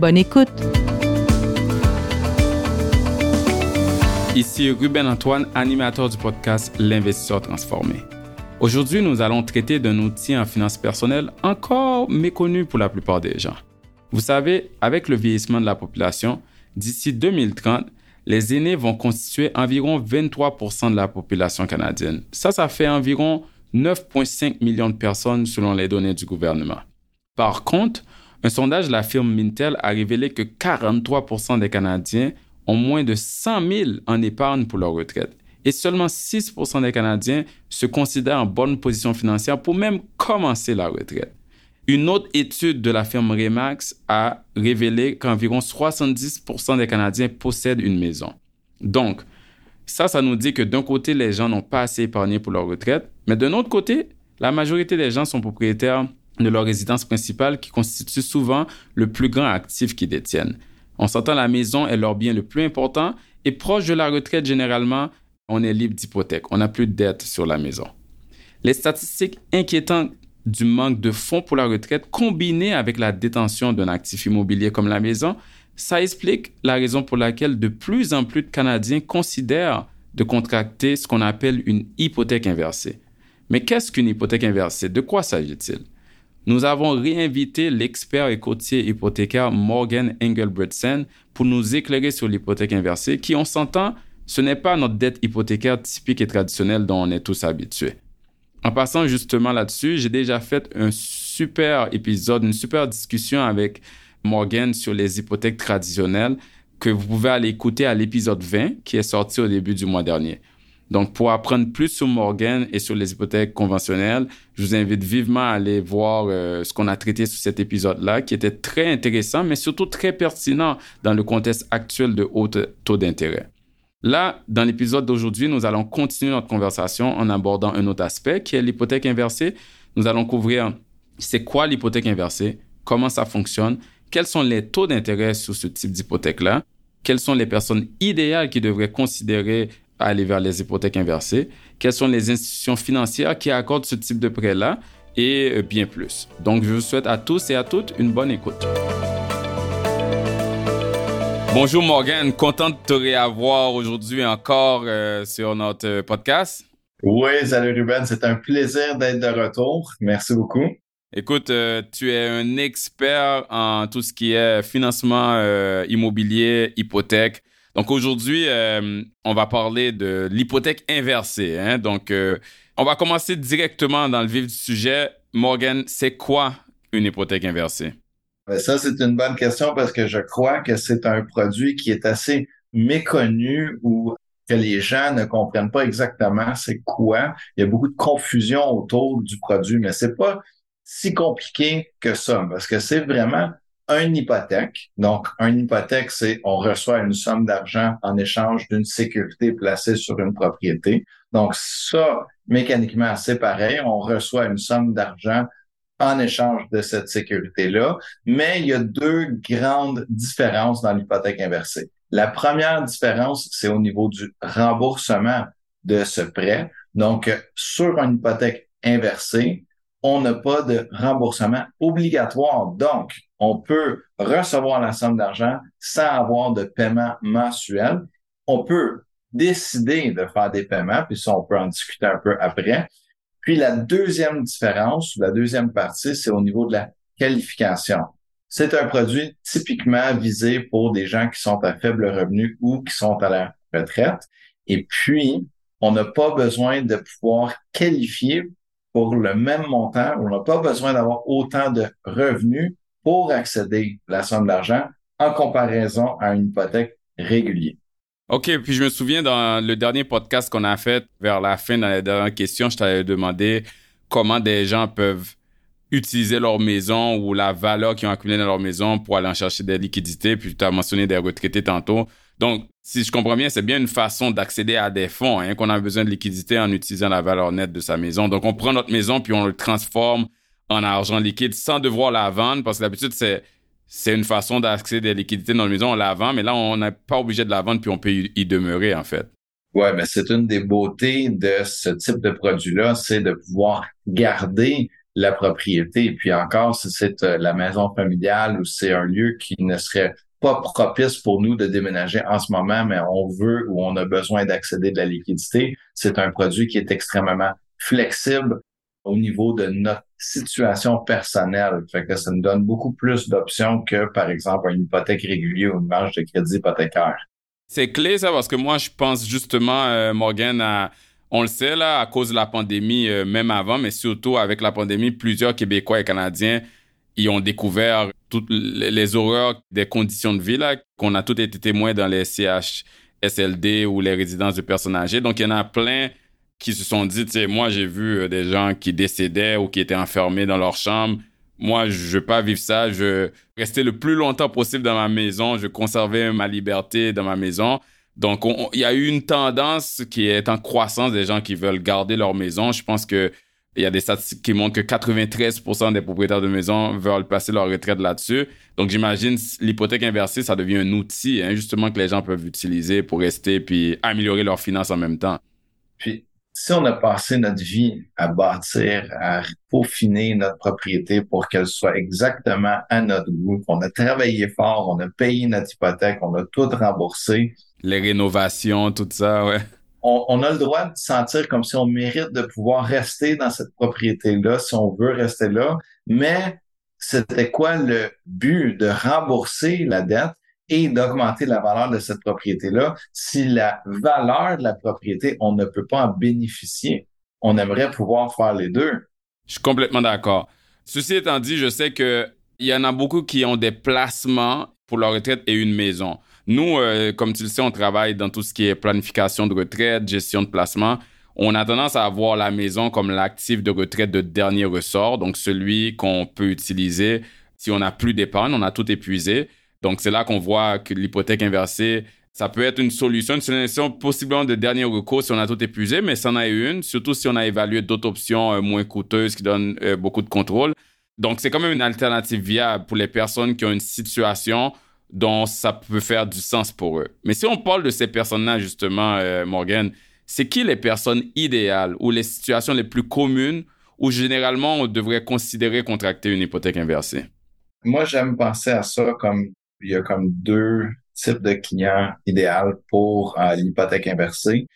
Bonne écoute! Ici Ruben Antoine, animateur du podcast L'investisseur transformé. Aujourd'hui, nous allons traiter d'un outil en finance personnelle encore méconnu pour la plupart des gens. Vous savez, avec le vieillissement de la population, d'ici 2030, les aînés vont constituer environ 23% de la population canadienne. Ça, ça fait environ 9,5 millions de personnes selon les données du gouvernement. Par contre, un sondage de la firme Mintel a révélé que 43% des Canadiens ont moins de 100 000 en épargne pour leur retraite. Et seulement 6% des Canadiens se considèrent en bonne position financière pour même commencer la retraite. Une autre étude de la firme Remax a révélé qu'environ 70% des Canadiens possèdent une maison. Donc, ça, ça nous dit que d'un côté, les gens n'ont pas assez épargné pour leur retraite, mais d'un autre côté, la majorité des gens sont propriétaires de leur résidence principale qui constitue souvent le plus grand actif qu'ils détiennent. On s'entend la maison est leur bien le plus important et proche de la retraite généralement, on est libre d'hypothèque, on n'a plus de dette sur la maison. Les statistiques inquiétantes du manque de fonds pour la retraite combinées avec la détention d'un actif immobilier comme la maison, ça explique la raison pour laquelle de plus en plus de Canadiens considèrent de contracter ce qu'on appelle une hypothèque inversée. Mais qu'est-ce qu'une hypothèque inversée? De quoi s'agit-il? Nous avons réinvité l'expert et courtier hypothécaire Morgan Engelbretsen pour nous éclairer sur l'hypothèque inversée, qui, on s'entend, ce n'est pas notre dette hypothécaire typique et traditionnelle dont on est tous habitués. En passant justement là-dessus, j'ai déjà fait un super épisode, une super discussion avec Morgan sur les hypothèques traditionnelles que vous pouvez aller écouter à l'épisode 20 qui est sorti au début du mois dernier. Donc, pour apprendre plus sur Morgan et sur les hypothèques conventionnelles, je vous invite vivement à aller voir euh, ce qu'on a traité sur cet épisode-là, qui était très intéressant, mais surtout très pertinent dans le contexte actuel de haut taux d'intérêt. Là, dans l'épisode d'aujourd'hui, nous allons continuer notre conversation en abordant un autre aspect qui est l'hypothèque inversée. Nous allons couvrir c'est quoi l'hypothèque inversée, comment ça fonctionne, quels sont les taux d'intérêt sur ce type d'hypothèque-là, quelles sont les personnes idéales qui devraient considérer aller vers les hypothèques inversées, quelles sont les institutions financières qui accordent ce type de prêt-là et euh, bien plus. Donc, je vous souhaite à tous et à toutes une bonne écoute. Bonjour Morgan, content de te réavoir aujourd'hui encore euh, sur notre euh, podcast. Oui, salut Ruben, c'est un plaisir d'être de retour. Merci beaucoup. Écoute, tu es un expert en tout ce qui est financement immobilier, hypothèque. Donc aujourd'hui, euh, on va parler de l'hypothèque inversée. Hein? Donc, euh, on va commencer directement dans le vif du sujet. Morgan, c'est quoi une hypothèque inversée? Ben, ça, c'est une bonne question parce que je crois que c'est un produit qui est assez méconnu ou que les gens ne comprennent pas exactement c'est quoi. Il y a beaucoup de confusion autour du produit, mais c'est pas si compliqué que ça parce que c'est vraiment une hypothèque. Donc, une hypothèque, c'est on reçoit une somme d'argent en échange d'une sécurité placée sur une propriété. Donc, ça, mécaniquement, c'est pareil. On reçoit une somme d'argent en échange de cette sécurité-là. Mais il y a deux grandes différences dans l'hypothèque inversée. La première différence, c'est au niveau du remboursement de ce prêt. Donc, sur une hypothèque inversée, on n'a pas de remboursement obligatoire. Donc, on peut recevoir la somme d'argent sans avoir de paiement mensuel. On peut décider de faire des paiements, puis ça, on peut en discuter un peu après. Puis la deuxième différence, la deuxième partie, c'est au niveau de la qualification. C'est un produit typiquement visé pour des gens qui sont à faible revenu ou qui sont à la retraite. Et puis, on n'a pas besoin de pouvoir qualifier pour le même montant. On n'a pas besoin d'avoir autant de revenus pour accéder à la somme d'argent en comparaison à une hypothèque régulière. OK, puis je me souviens dans le dernier podcast qu'on a fait vers la fin, dans la dernière question, je t'avais demandé comment des gens peuvent utiliser leur maison ou la valeur qu'ils ont accumulée dans leur maison pour aller en chercher des liquidités. Puis tu as mentionné des retraités tantôt. Donc, si je comprends bien, c'est bien une façon d'accéder à des fonds, hein, qu'on a besoin de liquidités en utilisant la valeur nette de sa maison. Donc, on prend notre maison puis on le transforme en argent liquide sans devoir la vendre parce que d'habitude, c'est, une façon d'accéder des liquidités dans la maison, on la vend, mais là, on n'est pas obligé de la vendre puis on peut y demeurer, en fait. Ouais, mais c'est une des beautés de ce type de produit-là, c'est de pouvoir garder la propriété. Et puis encore, si c'est euh, la maison familiale ou c'est un lieu qui ne serait pas propice pour nous de déménager en ce moment, mais on veut ou on a besoin d'accéder de la liquidité, c'est un produit qui est extrêmement flexible au niveau de notre situation personnelle. Fait que ça nous donne beaucoup plus d'options que, par exemple, une hypothèque régulière ou une marge de crédit hypothécaire. C'est clé, ça, parce que moi, je pense justement, euh, Morgan, à on le sait, là, à cause de la pandémie, euh, même avant, mais surtout avec la pandémie, plusieurs Québécois et Canadiens y ont découvert toutes les horreurs des conditions de vie, là, qu'on a tous été témoins dans les CHSLD ou les résidences de personnes âgées. Donc, il y en a plein qui se sont dit, tu sais, moi, j'ai vu euh, des gens qui décédaient ou qui étaient enfermés dans leur chambre. Moi, je veux pas vivre ça. Je rester le plus longtemps possible dans ma maison. Je conserver ma liberté dans ma maison. Donc, il y a eu une tendance qui est en croissance des gens qui veulent garder leur maison. Je pense que il y a des statistiques qui montrent que 93% des propriétaires de maisons veulent passer leur retraite là-dessus. Donc, j'imagine l'hypothèque inversée, ça devient un outil, hein, justement, que les gens peuvent utiliser pour rester puis améliorer leurs finances en même temps. Puis, si on a passé notre vie à bâtir, à peaufiner notre propriété pour qu'elle soit exactement à notre goût, qu'on a travaillé fort, on a payé notre hypothèque, on a tout remboursé, les rénovations, tout ça, ouais. On, a le droit de sentir comme si on mérite de pouvoir rester dans cette propriété-là, si on veut rester là. Mais c'était quoi le but de rembourser la dette? Et d'augmenter la valeur de cette propriété-là si la valeur de la propriété, on ne peut pas en bénéficier? On aimerait pouvoir faire les deux. Je suis complètement d'accord. Ceci étant dit, je sais que il y en a beaucoup qui ont des placements pour leur retraite et une maison. Nous, euh, comme tu le sais, on travaille dans tout ce qui est planification de retraite, gestion de placement. On a tendance à voir la maison comme l'actif de retraite de dernier ressort, donc celui qu'on peut utiliser si on n'a plus d'épargne, on a tout épuisé. Donc c'est là qu'on voit que l'hypothèque inversée, ça peut être une solution, une solution possiblement de dernier recours si on a tout épuisé, mais c'en est une, surtout si on a évalué d'autres options euh, moins coûteuses qui donnent euh, beaucoup de contrôle. Donc c'est quand même une alternative viable pour les personnes qui ont une situation dont ça peut faire du sens pour eux. Mais si on parle de ces personnes-là, justement, euh, Morgan, c'est qui les personnes idéales ou les situations les plus communes où généralement on devrait considérer contracter une hypothèque inversée? Moi, j'aime penser à ça comme il y a comme deux types de clients idéaux pour euh, l'hypothèque inversée.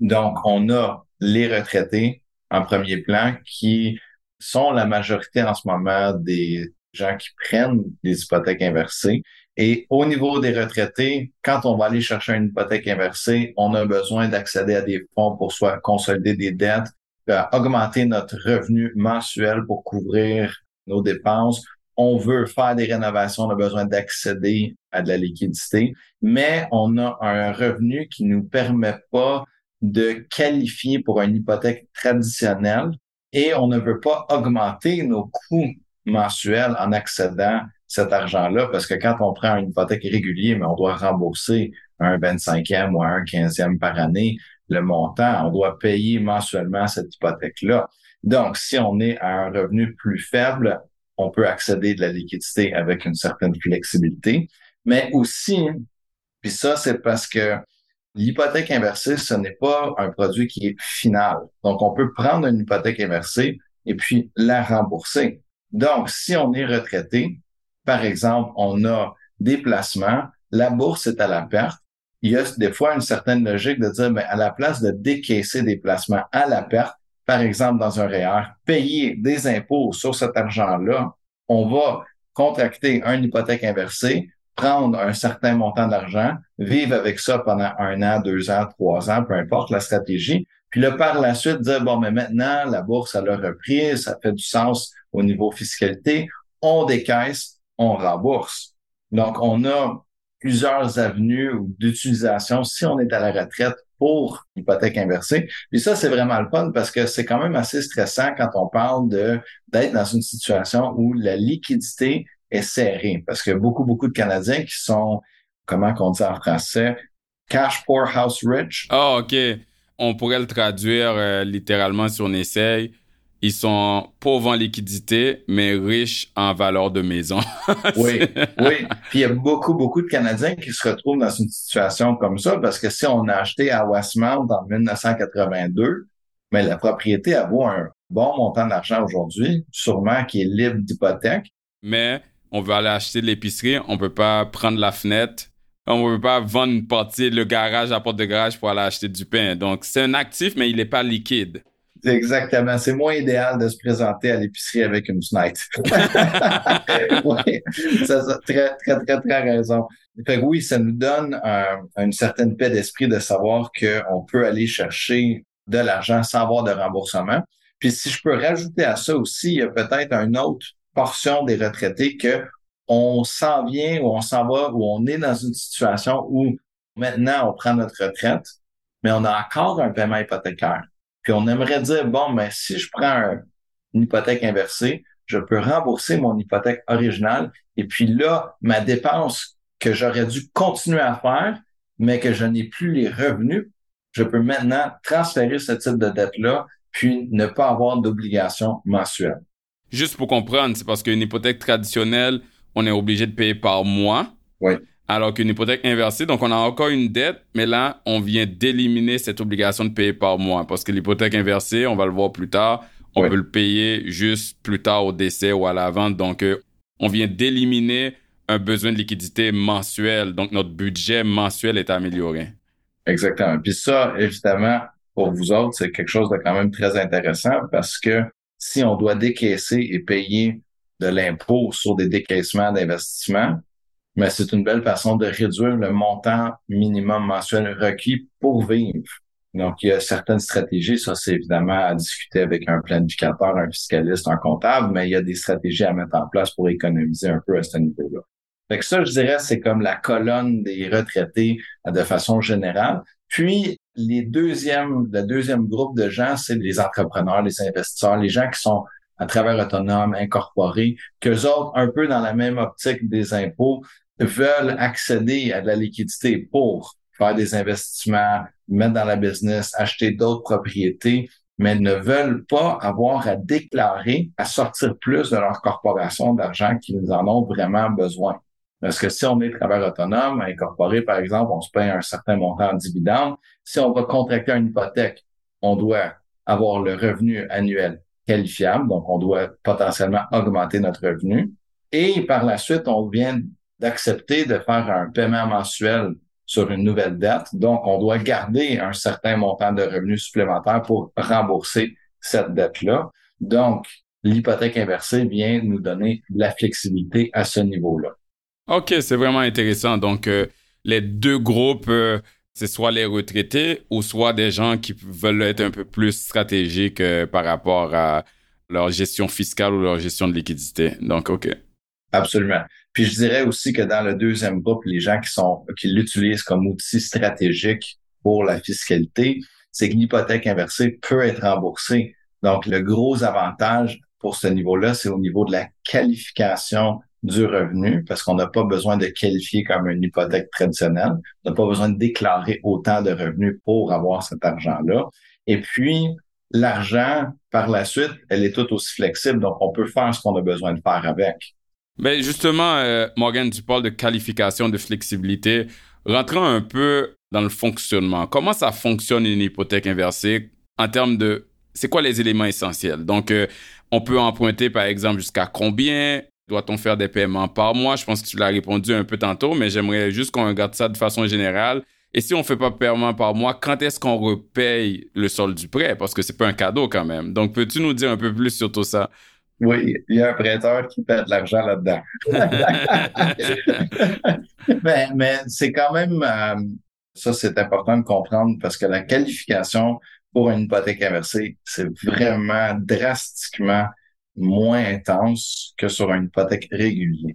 Donc, on a les retraités en premier plan qui sont la majorité en ce moment des gens qui prennent des hypothèques inversées et au niveau des retraités, quand on va aller chercher une hypothèque inversée, on a besoin d'accéder à des fonds pour soit consolider des dettes, augmenter notre revenu mensuel pour couvrir nos dépenses. On veut faire des rénovations, on a besoin d'accéder à de la liquidité, mais on a un revenu qui nous permet pas de qualifier pour une hypothèque traditionnelle et on ne veut pas augmenter nos coûts mensuels en accédant cet argent-là, parce que quand on prend une hypothèque régulière, mais on doit rembourser un 25e ou un 15e par année, le montant, on doit payer mensuellement cette hypothèque-là. Donc, si on est à un revenu plus faible, on peut accéder de la liquidité avec une certaine flexibilité. Mais aussi, puis ça, c'est parce que l'hypothèque inversée, ce n'est pas un produit qui est final. Donc, on peut prendre une hypothèque inversée et puis la rembourser. Donc, si on est retraité, par exemple, on a des placements, la bourse est à la perte. Il y a des fois une certaine logique de dire, mais à la place de décaisser des placements à la perte, par exemple dans un REER, payer des impôts sur cet argent-là, on va contracter une hypothèque inversée, prendre un certain montant d'argent, vivre avec ça pendant un an, deux ans, trois ans, peu importe la stratégie, puis là, par la suite, dire, bon, mais maintenant, la bourse, elle a repris, ça fait du sens au niveau fiscalité, on décaisse, on rembourse. Donc, on a plusieurs avenues d'utilisation si on est à la retraite pour l'hypothèque inversée. Puis ça, c'est vraiment le fun parce que c'est quand même assez stressant quand on parle de d'être dans une situation où la liquidité est serrée. Parce que beaucoup, beaucoup de Canadiens qui sont, comment qu'on dit en français, cash poor house rich. Ah, OK. On pourrait le traduire euh, littéralement si on essaye ils sont pauvres en liquidité, mais riches en valeur de maison. oui, oui. Puis il y a beaucoup, beaucoup de Canadiens qui se retrouvent dans une situation comme ça parce que si on a acheté à Westmount en 1982, mais la propriété a vaut un bon montant d'argent aujourd'hui, sûrement qui est libre d'hypothèque. Mais on veut aller acheter de l'épicerie, on peut pas prendre la fenêtre, on peut pas vendre une partie, le garage, la porte de garage pour aller acheter du pain. Donc c'est un actif, mais il n'est pas liquide. Exactement. C'est moins idéal de se présenter à l'épicerie avec une fenêtre. oui, ça, ça, très, très, très, très raison. Fait que oui, ça nous donne une certaine paix d'esprit de savoir qu'on peut aller chercher de l'argent sans avoir de remboursement. Puis si je peux rajouter à ça aussi, il y a peut-être une autre portion des retraités que on s'en vient ou on s'en va ou on est dans une situation où maintenant on prend notre retraite, mais on a encore un paiement hypothécaire. Puis on aimerait dire, bon, mais si je prends une hypothèque inversée, je peux rembourser mon hypothèque originale. Et puis là, ma dépense que j'aurais dû continuer à faire, mais que je n'ai plus les revenus, je peux maintenant transférer ce type de dette-là, puis ne pas avoir d'obligation mensuelle. Juste pour comprendre, c'est parce qu'une hypothèque traditionnelle, on est obligé de payer par mois. Oui alors qu'une hypothèque inversée, donc on a encore une dette, mais là, on vient d'éliminer cette obligation de payer par mois. Parce que l'hypothèque inversée, on va le voir plus tard, on peut le payer juste plus tard au décès ou à la vente. Donc, euh, on vient d'éliminer un besoin de liquidité mensuel. Donc, notre budget mensuel est amélioré. Exactement. Puis ça, évidemment, pour vous autres, c'est quelque chose de quand même très intéressant parce que si on doit décaisser et payer de l'impôt sur des décaissements d'investissement, mais c'est une belle façon de réduire le montant minimum mensuel requis pour vivre. Donc, il y a certaines stratégies, ça c'est évidemment à discuter avec un planificateur, un fiscaliste, un comptable, mais il y a des stratégies à mettre en place pour économiser un peu à ce niveau-là. Fait que ça, je dirais, c'est comme la colonne des retraités de façon générale. Puis, les deuxièmes, le deuxième groupe de gens, c'est les entrepreneurs, les investisseurs, les gens qui sont à travers autonome, incorporés, qu'eux autres, un peu dans la même optique des impôts, veulent accéder à de la liquidité pour faire des investissements, mettre dans la business, acheter d'autres propriétés, mais ne veulent pas avoir à déclarer, à sortir plus de leur corporation d'argent qu'ils en ont vraiment besoin. Parce que si on est travailleur autonome, incorporé, par exemple, on se paye un certain montant en dividende. Si on va contracter une hypothèque, on doit avoir le revenu annuel qualifiable, donc on doit potentiellement augmenter notre revenu. Et par la suite, on vient d'accepter de faire un paiement mensuel sur une nouvelle dette. Donc, on doit garder un certain montant de revenus supplémentaires pour rembourser cette dette-là. Donc, l'hypothèque inversée vient nous donner la flexibilité à ce niveau-là. OK, c'est vraiment intéressant. Donc, euh, les deux groupes, euh, c'est soit les retraités ou soit des gens qui veulent être un peu plus stratégiques euh, par rapport à leur gestion fiscale ou leur gestion de liquidité. Donc, OK. Absolument. Puis je dirais aussi que dans le deuxième groupe, les gens qui sont qui l'utilisent comme outil stratégique pour la fiscalité, c'est que l'hypothèque inversée peut être remboursée. Donc, le gros avantage pour ce niveau-là, c'est au niveau de la qualification du revenu, parce qu'on n'a pas besoin de qualifier comme une hypothèque traditionnelle. On n'a pas besoin de déclarer autant de revenus pour avoir cet argent-là. Et puis, l'argent, par la suite, elle est tout aussi flexible, donc on peut faire ce qu'on a besoin de faire avec. Ben justement, euh, Morgan, tu parles de qualification, de flexibilité. Rentrons un peu dans le fonctionnement. Comment ça fonctionne une hypothèque inversée en termes de... C'est quoi les éléments essentiels? Donc, euh, on peut emprunter, par exemple, jusqu'à combien? Doit-on faire des paiements par mois? Je pense que tu l'as répondu un peu tantôt, mais j'aimerais juste qu'on regarde ça de façon générale. Et si on ne fait pas paiement par mois, quand est-ce qu'on repaye le solde du prêt? Parce que c'est pas un cadeau quand même. Donc, peux-tu nous dire un peu plus sur tout ça? Oui, il y a un prêteur qui perd de l'argent là-dedans. mais, c'est quand même, euh, ça c'est important de comprendre parce que la qualification pour une hypothèque inversée, c'est vraiment drastiquement moins intense que sur une hypothèque régulière.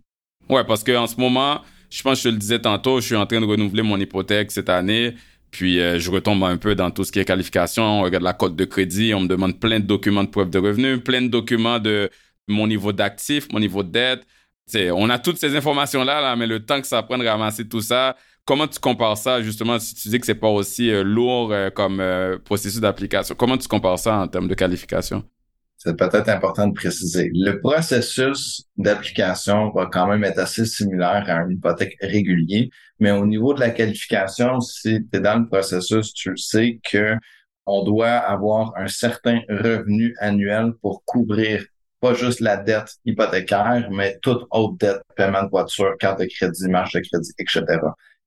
Ouais, parce qu'en ce moment, je pense que je le disais tantôt, je suis en train de renouveler mon hypothèque cette année. Puis euh, je retombe un peu dans tout ce qui est qualification, on regarde la cote de crédit, on me demande plein de documents de preuve de revenus, plein de documents de mon niveau d'actif, mon niveau de dette. on a toutes ces informations-là, là, mais le temps que ça prenne de ramasser tout ça, comment tu compares ça, justement, si tu dis que c'est pas aussi euh, lourd euh, comme processus d'application, comment tu compares ça en termes de qualification? C'est peut-être important de préciser. Le processus d'application va quand même être assez similaire à une hypothèque régulier, mais au niveau de la qualification, si tu es dans le processus, tu sais que on doit avoir un certain revenu annuel pour couvrir pas juste la dette hypothécaire, mais toute autre dette, paiement de voiture, carte de crédit, marge de crédit, etc.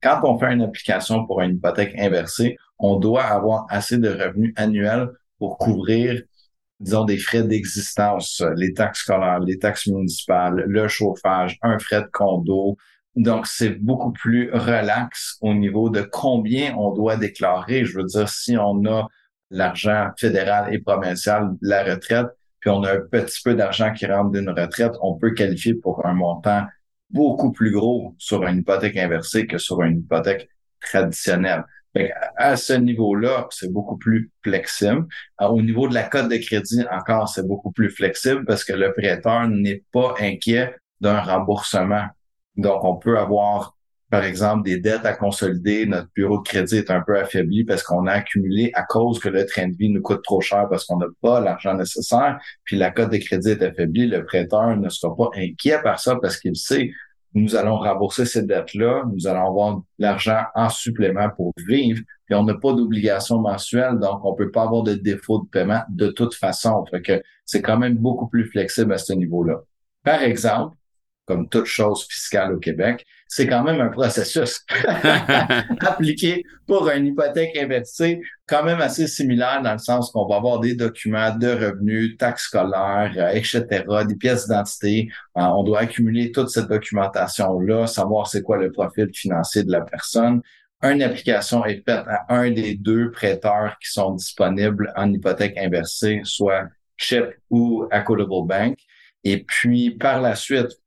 Quand on fait une application pour une hypothèque inversée, on doit avoir assez de revenus annuels pour couvrir disons, des frais d'existence, les taxes scolaires, les taxes municipales, le chauffage, un frais de condo. Donc, c'est beaucoup plus relax au niveau de combien on doit déclarer. Je veux dire, si on a l'argent fédéral et provincial de la retraite, puis on a un petit peu d'argent qui rentre d'une retraite, on peut qualifier pour un montant beaucoup plus gros sur une hypothèque inversée que sur une hypothèque traditionnelle à ce niveau-là, c'est beaucoup plus flexible. au niveau de la cote de crédit, encore, c'est beaucoup plus flexible parce que le prêteur n'est pas inquiet d'un remboursement. Donc, on peut avoir, par exemple, des dettes à consolider. Notre bureau de crédit est un peu affaibli parce qu'on a accumulé à cause que le train de vie nous coûte trop cher parce qu'on n'a pas l'argent nécessaire. Puis la cote de crédit est affaiblie. Le prêteur ne sera pas inquiet par ça parce qu'il sait nous allons rembourser cette dette-là, nous allons avoir l'argent en supplément pour vivre, puis on n'a pas d'obligation mensuelle, donc on peut pas avoir de défaut de paiement de toute façon. Fait que c'est quand même beaucoup plus flexible à ce niveau-là. Par exemple, comme toute chose fiscale au Québec, c'est quand même un processus appliqué pour une hypothèque inversée, quand même assez similaire dans le sens qu'on va avoir des documents de revenus, taxes scolaires, euh, etc., des pièces d'identité. Euh, on doit accumuler toute cette documentation-là, savoir c'est quoi le profil financier de la personne. Une application est faite à un des deux prêteurs qui sont disponibles en hypothèque inversée, soit CHIP ou Equitable Bank. Et puis, par la suite,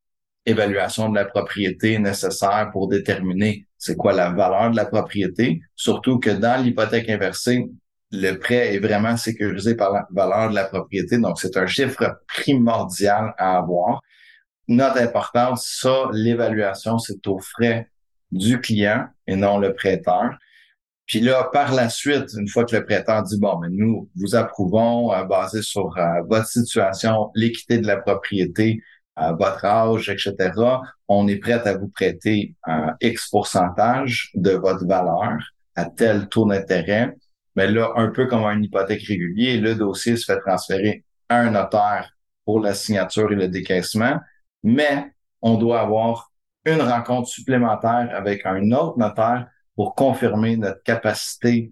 évaluation de la propriété nécessaire pour déterminer c'est quoi la valeur de la propriété, surtout que dans l'hypothèque inversée, le prêt est vraiment sécurisé par la valeur de la propriété, donc c'est un chiffre primordial à avoir. Note importante, ça, l'évaluation, c'est aux frais du client et non le prêteur. Puis là, par la suite, une fois que le prêteur dit, bon, mais nous, vous approuvons, euh, basé sur euh, votre situation, l'équité de la propriété, à votre âge, etc., on est prêt à vous prêter un X pourcentage de votre valeur à tel taux d'intérêt. Mais là, un peu comme une hypothèque régulier, le dossier se fait transférer à un notaire pour la signature et le décaissement, mais on doit avoir une rencontre supplémentaire avec un autre notaire pour confirmer notre capacité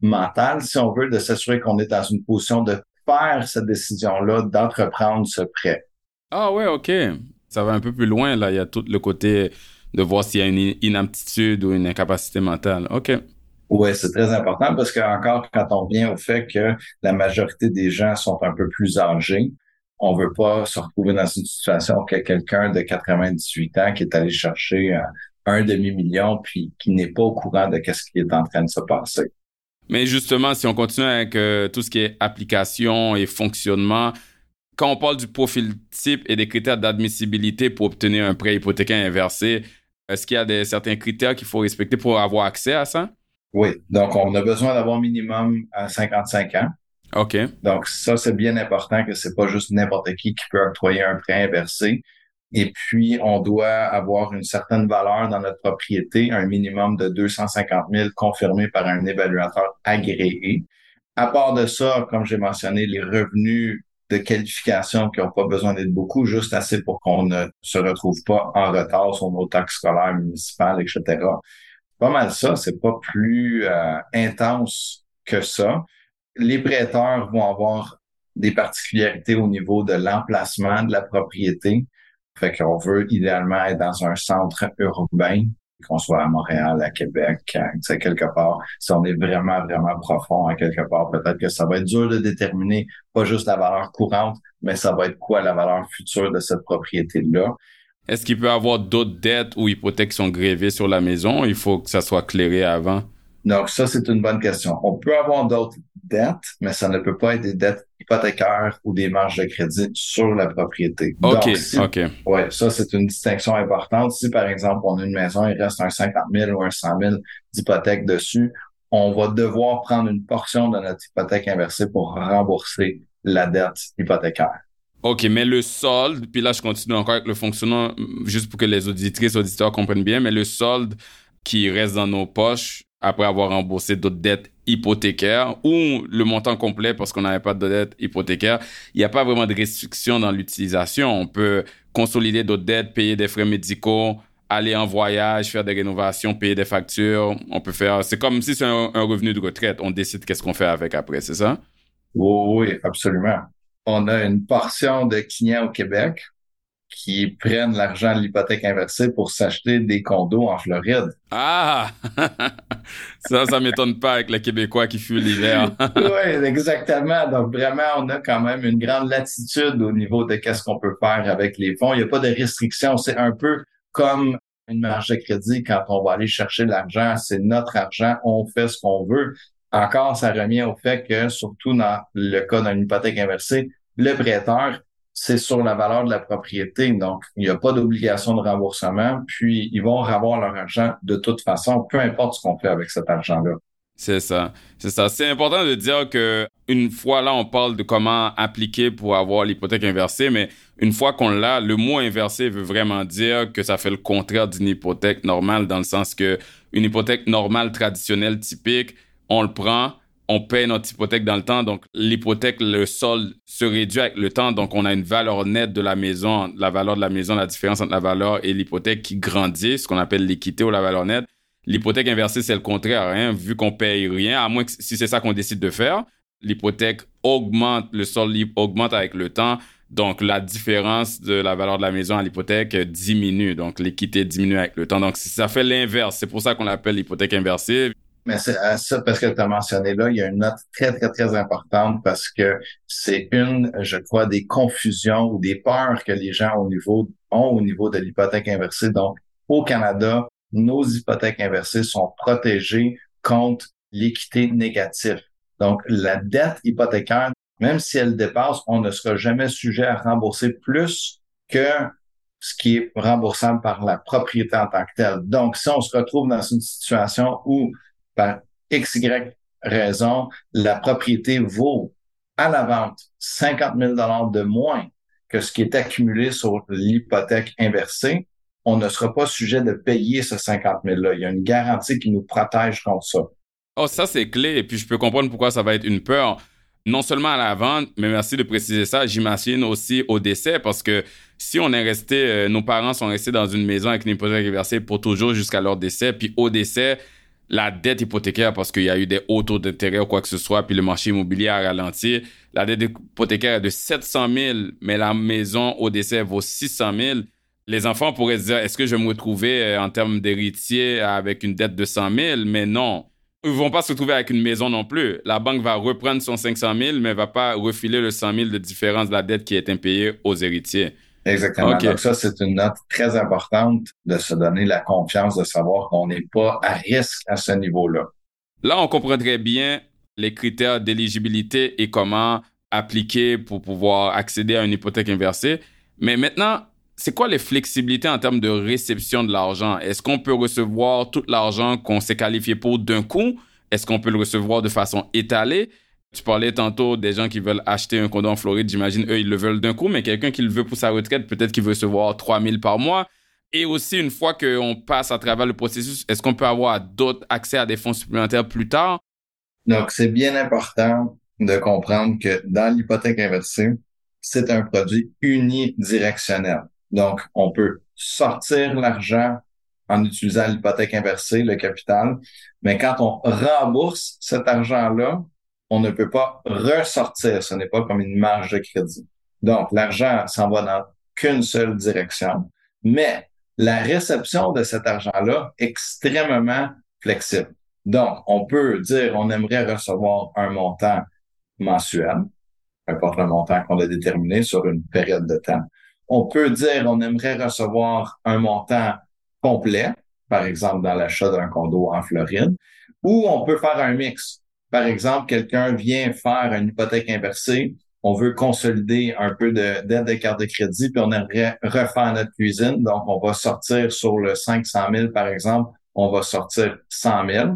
mentale, si on veut, de s'assurer qu'on est dans une position de faire cette décision-là, d'entreprendre ce prêt. Ah ouais, ok. Ça va un peu plus loin, là. Il y a tout le côté de voir s'il y a une inaptitude ou une incapacité mentale. OK. Oui, c'est très important parce que encore quand on vient au fait que la majorité des gens sont un peu plus âgés, on veut pas se retrouver dans une situation que quelqu'un de 98 ans qui est allé chercher euh, un demi-million puis qui n'est pas au courant de ce qui est en train de se passer. Mais justement, si on continue avec euh, tout ce qui est application et fonctionnement, quand on parle du profil type et des critères d'admissibilité pour obtenir un prêt hypothécaire inversé, est-ce qu'il y a des, certains critères qu'il faut respecter pour avoir accès à ça? Oui. Donc, on a besoin d'avoir minimum à 55 ans. OK. Donc, ça, c'est bien important que c'est pas juste n'importe qui qui peut octroyer un prêt inversé. Et puis, on doit avoir une certaine valeur dans notre propriété, un minimum de 250 000 confirmé par un évaluateur agréé. À part de ça, comme j'ai mentionné, les revenus de qualifications qui n'ont pas besoin d'être beaucoup, juste assez pour qu'on ne se retrouve pas en retard sur nos taxes scolaires municipales, etc. Pas mal ça, c'est pas plus euh, intense que ça. Les prêteurs vont avoir des particularités au niveau de l'emplacement de la propriété. Fait qu'on veut idéalement être dans un centre urbain qu'on soit à Montréal, à Québec, quelque part. Si on est vraiment, vraiment profond à quelque part, peut-être que ça va être dur de déterminer pas juste la valeur courante, mais ça va être quoi la valeur future de cette propriété-là. Est-ce qu'il peut y avoir d'autres dettes ou hypothèques qui sont grévées sur la maison? Il faut que ça soit clairé avant. Donc, ça, c'est une bonne question. On peut avoir d'autres dettes, mais ça ne peut pas être des dettes hypothécaires ou des marges de crédit sur la propriété. OK, OK. Ouais, ça, c'est une distinction importante. Si, par exemple, on a une maison, il reste un 50 000 ou un 100 000 d'hypothèque dessus, on va devoir prendre une portion de notre hypothèque inversée pour rembourser la dette hypothécaire. OK, mais le solde, puis là, je continue encore avec le fonctionnement, juste pour que les auditrices, auditeurs comprennent bien, mais le solde qui reste dans nos poches après avoir remboursé d'autres dettes hypothécaires ou le montant complet parce qu'on n'avait pas de dette hypothécaire, il n'y a pas vraiment de restriction dans l'utilisation. On peut consolider d'autres dettes, payer des frais médicaux, aller en voyage, faire des rénovations, payer des factures. On peut faire, c'est comme si c'est un, revenu de retraite. On décide qu'est-ce qu'on fait avec après, c'est ça? Oui, oui, absolument. On a une portion de clients au Québec qui prennent l'argent de l'hypothèque inversée pour s'acheter des condos en Floride. Ah! ça, ça m'étonne pas avec les Québécois qui fuient l'hiver. oui, exactement. Donc, vraiment, on a quand même une grande latitude au niveau de qu'est-ce qu'on peut faire avec les fonds. Il n'y a pas de restrictions. C'est un peu comme une marge de crédit quand on va aller chercher l'argent. C'est notre argent. On fait ce qu'on veut. Encore, ça revient au fait que, surtout dans le cas d'une hypothèque inversée, le prêteur c'est sur la valeur de la propriété. Donc, il n'y a pas d'obligation de remboursement. Puis, ils vont avoir leur argent de toute façon, peu importe ce qu'on fait avec cet argent-là. C'est ça. C'est ça. C'est important de dire que une fois là, on parle de comment appliquer pour avoir l'hypothèque inversée, mais une fois qu'on l'a, le mot inversé veut vraiment dire que ça fait le contraire d'une hypothèque normale dans le sens que une hypothèque normale, traditionnelle, typique, on le prend, on paye notre hypothèque dans le temps. Donc, l'hypothèque, le solde se réduit avec le temps. Donc, on a une valeur nette de la maison, la valeur de la maison, la différence entre la valeur et l'hypothèque qui grandit, ce qu'on appelle l'équité ou la valeur nette. L'hypothèque inversée, c'est le contraire. Hein? Vu qu'on paye rien, à moins que si c'est ça qu'on décide de faire, l'hypothèque augmente, le solde augmente avec le temps. Donc, la différence de la valeur de la maison à l'hypothèque diminue. Donc, l'équité diminue avec le temps. Donc, ça fait l'inverse. C'est pour ça qu'on l'appelle l'hypothèque inversée. Mais c'est à ça, parce que tu as mentionné là, il y a une note très, très, très importante parce que c'est une, je crois, des confusions ou des peurs que les gens au niveau, ont au niveau de l'hypothèque inversée. Donc, au Canada, nos hypothèques inversées sont protégées contre l'équité négative. Donc, la dette hypothécaire, même si elle dépasse, on ne sera jamais sujet à rembourser plus que ce qui est remboursable par la propriété en tant que telle. Donc, si on se retrouve dans une situation où par X, Y raison, la propriété vaut à la vente 50 000 de moins que ce qui est accumulé sur l'hypothèque inversée, on ne sera pas sujet de payer ce 50 000-là. Il y a une garantie qui nous protège contre ça. Oh, ça, c'est clé. Et puis, je peux comprendre pourquoi ça va être une peur. Non seulement à la vente, mais merci de préciser ça, j'imagine aussi au décès, parce que si on est resté, euh, nos parents sont restés dans une maison avec une hypothèque inversée pour toujours jusqu'à leur décès, puis au décès, la dette hypothécaire parce qu'il y a eu des hauts taux d'intérêt ou quoi que ce soit, puis le marché immobilier a ralenti. La dette hypothécaire est de 700 000, mais la maison au décès vaut 600 000. Les enfants pourraient se dire, est-ce que je vais me retrouver euh, en termes d'héritier avec une dette de 100 000? Mais non. Ils vont pas se retrouver avec une maison non plus. La banque va reprendre son 500 000, mais va pas refiler le 100 000 de différence de la dette qui est impayée aux héritiers. Exactement. Donc ça, c'est une note très importante de se donner la confiance de savoir qu'on n'est pas à risque à ce niveau-là. Là, on comprendrait bien les critères d'éligibilité et comment appliquer pour pouvoir accéder à une hypothèque inversée. Mais maintenant, c'est quoi les flexibilités en termes de réception de l'argent? Est-ce qu'on peut recevoir tout l'argent qu'on s'est qualifié pour d'un coup? Est-ce qu'on peut le recevoir de façon étalée? Tu parlais tantôt des gens qui veulent acheter un condo en Floride. J'imagine, eux, ils le veulent d'un coup, mais quelqu'un qui le veut pour sa retraite, peut-être qu'il veut recevoir 3000 par mois. Et aussi, une fois qu'on passe à travers le processus, est-ce qu'on peut avoir d'autres accès à des fonds supplémentaires plus tard? Donc, c'est bien important de comprendre que dans l'hypothèque inversée, c'est un produit unidirectionnel. Donc, on peut sortir l'argent en utilisant l'hypothèque inversée, le capital, mais quand on rembourse cet argent-là, on ne peut pas ressortir. Ce n'est pas comme une marge de crédit. Donc, l'argent s'en va dans qu'une seule direction. Mais la réception de cet argent-là est extrêmement flexible. Donc, on peut dire on aimerait recevoir un montant mensuel, peu importe le montant qu'on a déterminé sur une période de temps. On peut dire on aimerait recevoir un montant complet, par exemple dans l'achat d'un condo en Floride, ou on peut faire un mix. Par exemple, quelqu'un vient faire une hypothèque inversée, on veut consolider un peu d'aide de, carte de crédit, puis on aimerait refaire notre cuisine. Donc, on va sortir sur le 500 000, par exemple, on va sortir 100 000.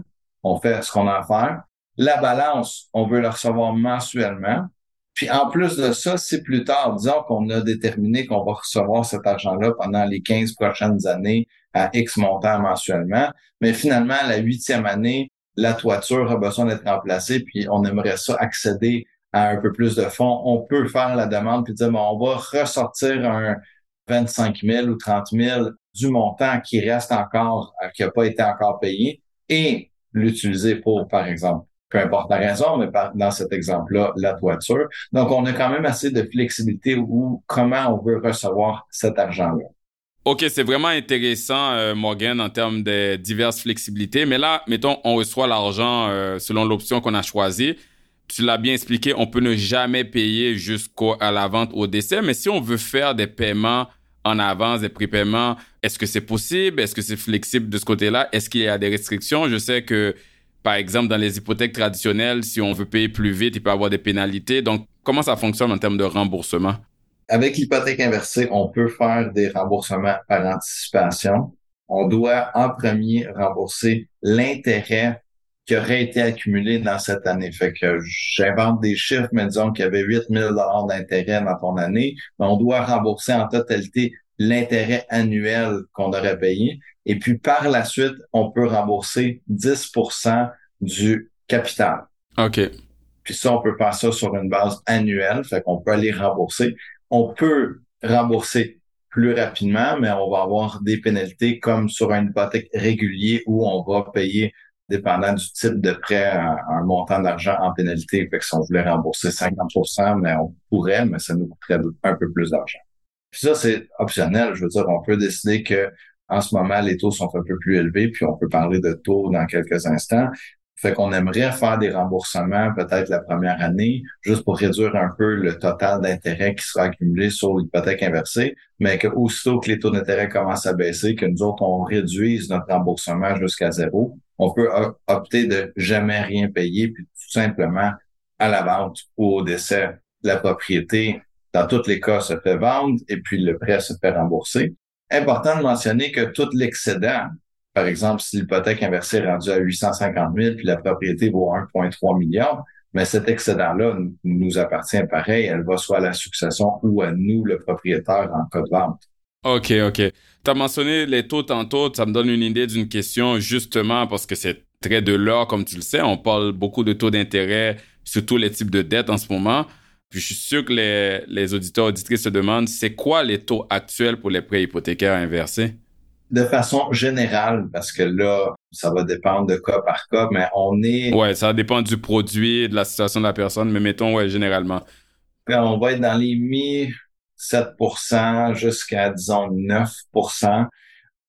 On fait ce qu'on a à faire. La balance, on veut la recevoir mensuellement. Puis en plus de ça, c'est plus tard, disons qu'on a déterminé qu'on va recevoir cet argent-là pendant les 15 prochaines années à X montant mensuellement. Mais finalement, la huitième année, la toiture a besoin d'être remplacée, puis on aimerait ça accéder à un peu plus de fonds. On peut faire la demande puis dire, bon, on va ressortir un 25 000 ou 30 000 du montant qui reste encore, euh, qui n'a pas été encore payé et l'utiliser pour, par exemple, peu importe la raison, mais dans cet exemple-là, la toiture. Donc, on a quand même assez de flexibilité ou comment on veut recevoir cet argent-là. OK, c'est vraiment intéressant, euh, Morgan, en termes de diverses flexibilités. Mais là, mettons, on reçoit l'argent euh, selon l'option qu'on a choisie. Tu l'as bien expliqué, on peut ne jamais payer jusqu'à la vente au décès. Mais si on veut faire des paiements en avance, des prépaiements, est-ce que c'est possible? Est-ce que c'est flexible de ce côté-là? Est-ce qu'il y a des restrictions? Je sais que par exemple, dans les hypothèques traditionnelles, si on veut payer plus vite, il peut y avoir des pénalités. Donc, comment ça fonctionne en termes de remboursement? Avec l'hypothèque inversée, on peut faire des remboursements par anticipation. On doit en premier rembourser l'intérêt qui aurait été accumulé dans cette année. Fait que j'invente des chiffres, mais disons qu'il y avait 8 000 d'intérêt dans ton année. Mais on doit rembourser en totalité l'intérêt annuel qu'on aurait payé. Et puis par la suite, on peut rembourser 10% du capital. OK. Puis ça, on peut faire ça sur une base annuelle, fait qu'on peut aller rembourser. On peut rembourser plus rapidement, mais on va avoir des pénalités comme sur une hypothèque régulière où on va payer, dépendant du type de prêt, un, montant d'argent en pénalité. Fait que si on voulait rembourser 50 mais on pourrait, mais ça nous coûterait un peu plus d'argent. Ça, c'est optionnel. Je veux dire, on peut décider que en ce moment, les taux sont un peu plus élevés, puis on peut parler de taux dans quelques instants. Fait qu'on aimerait faire des remboursements peut-être la première année, juste pour réduire un peu le total d'intérêt qui sera accumulé sur l'hypothèque inversée, mais que aussitôt que les taux d'intérêt commencent à baisser, que nous autres, on réduise notre remboursement jusqu'à zéro, on peut opter de jamais rien payer, puis tout simplement à la vente ou au décès, la propriété, dans tous les cas, se fait vendre et puis le prêt se fait rembourser. Important de mentionner que tout l'excédent, par exemple, si l'hypothèque inversée est rendue à 850 000 puis la propriété vaut 1,3 milliard, mais cet excédent-là nous appartient pareil. Elle va soit à la succession ou à nous, le propriétaire, en cas de vente. OK, OK. Tu as mentionné les taux tantôt. Ça me donne une idée d'une question, justement, parce que c'est très de l'or, comme tu le sais. On parle beaucoup de taux d'intérêt sur tous les types de dettes en ce moment. Puis je suis sûr que les, les auditeurs auditrices se demandent, c'est quoi les taux actuels pour les prêts hypothécaires inversés? De façon générale, parce que là, ça va dépendre de cas par cas, mais on est... Ouais, ça dépend du produit, de la situation de la personne, mais mettons, ouais, généralement. On va être dans les mi 7% jusqu'à, disons, 9%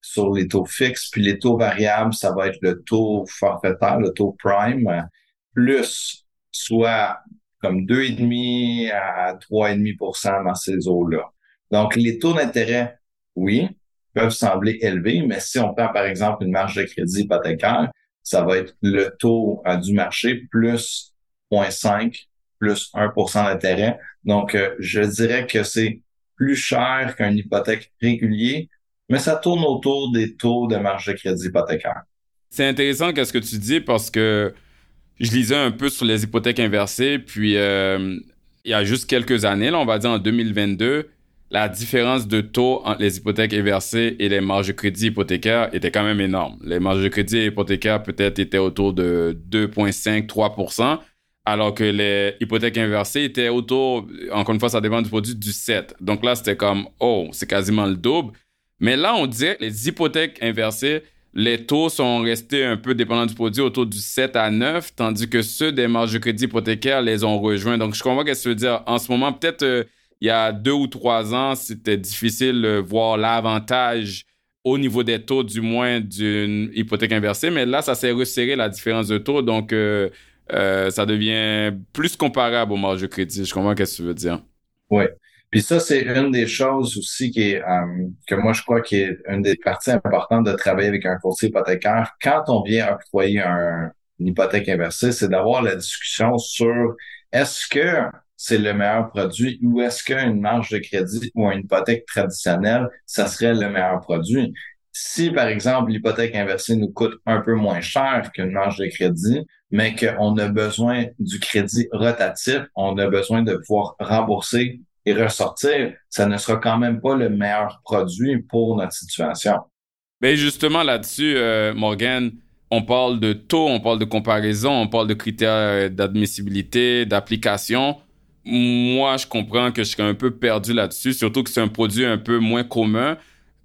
sur les taux fixes. Puis les taux variables, ça va être le taux forfaitaire, le taux prime, plus soit comme 2,5 à 3,5% dans ces eaux-là. Donc, les taux d'intérêt, oui, peuvent sembler élevés, mais si on prend par exemple une marge de crédit hypothécaire, ça va être le taux du marché plus 0,5 plus 1% d'intérêt. Donc, euh, je dirais que c'est plus cher qu'une hypothèque régulier, mais ça tourne autour des taux de marge de crédit hypothécaire. C'est intéressant qu'est-ce que tu dis parce que je lisais un peu sur les hypothèques inversées, puis euh, il y a juste quelques années, là, on va dire en 2022, la différence de taux entre les hypothèques inversées et les marges de crédit hypothécaires était quand même énorme. Les marges de crédit hypothécaires peut-être étaient autour de 2,5-3% alors que les hypothèques inversées étaient autour, encore une fois, ça dépend du produit, du 7. Donc là, c'était comme, oh, c'est quasiment le double. Mais là, on dirait que les hypothèques inversées les taux sont restés un peu dépendants du produit autour du 7 à 9, tandis que ceux des marges de crédit hypothécaires les ont rejoints. Donc, je comprends ce que dire. En ce moment, peut-être euh, il y a deux ou trois ans, c'était difficile de voir l'avantage au niveau des taux, du moins, d'une hypothèque inversée. Mais là, ça s'est resserré la différence de taux. Donc, euh, euh, ça devient plus comparable aux marges de crédit. Je comprends ce que tu veux dire. Oui. Puis ça, c'est une des choses aussi qui est, euh, que moi, je crois qui est une des parties importantes de travailler avec un courtier hypothécaire. Quand on vient octroyer un, une hypothèque inversée, c'est d'avoir la discussion sur est-ce que c'est le meilleur produit ou est-ce qu'une marge de crédit ou une hypothèque traditionnelle, ça serait le meilleur produit? Si, par exemple, l'hypothèque inversée nous coûte un peu moins cher qu'une marge de crédit, mais qu'on a besoin du crédit rotatif, on a besoin de pouvoir rembourser et ressortir, ça ne sera quand même pas le meilleur produit pour notre situation. Mais justement là-dessus, euh, Morgan, on parle de taux, on parle de comparaison, on parle de critères d'admissibilité, d'application. Moi, je comprends que je serais un peu perdu là-dessus, surtout que c'est un produit un peu moins commun.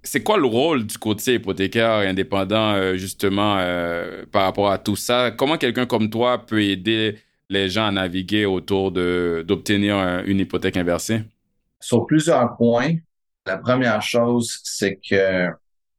C'est quoi le rôle du courtier hypothécaire indépendant, euh, justement, euh, par rapport à tout ça? Comment quelqu'un comme toi peut aider les gens à naviguer autour d'obtenir une hypothèque inversée? Sur plusieurs points. La première chose, c'est que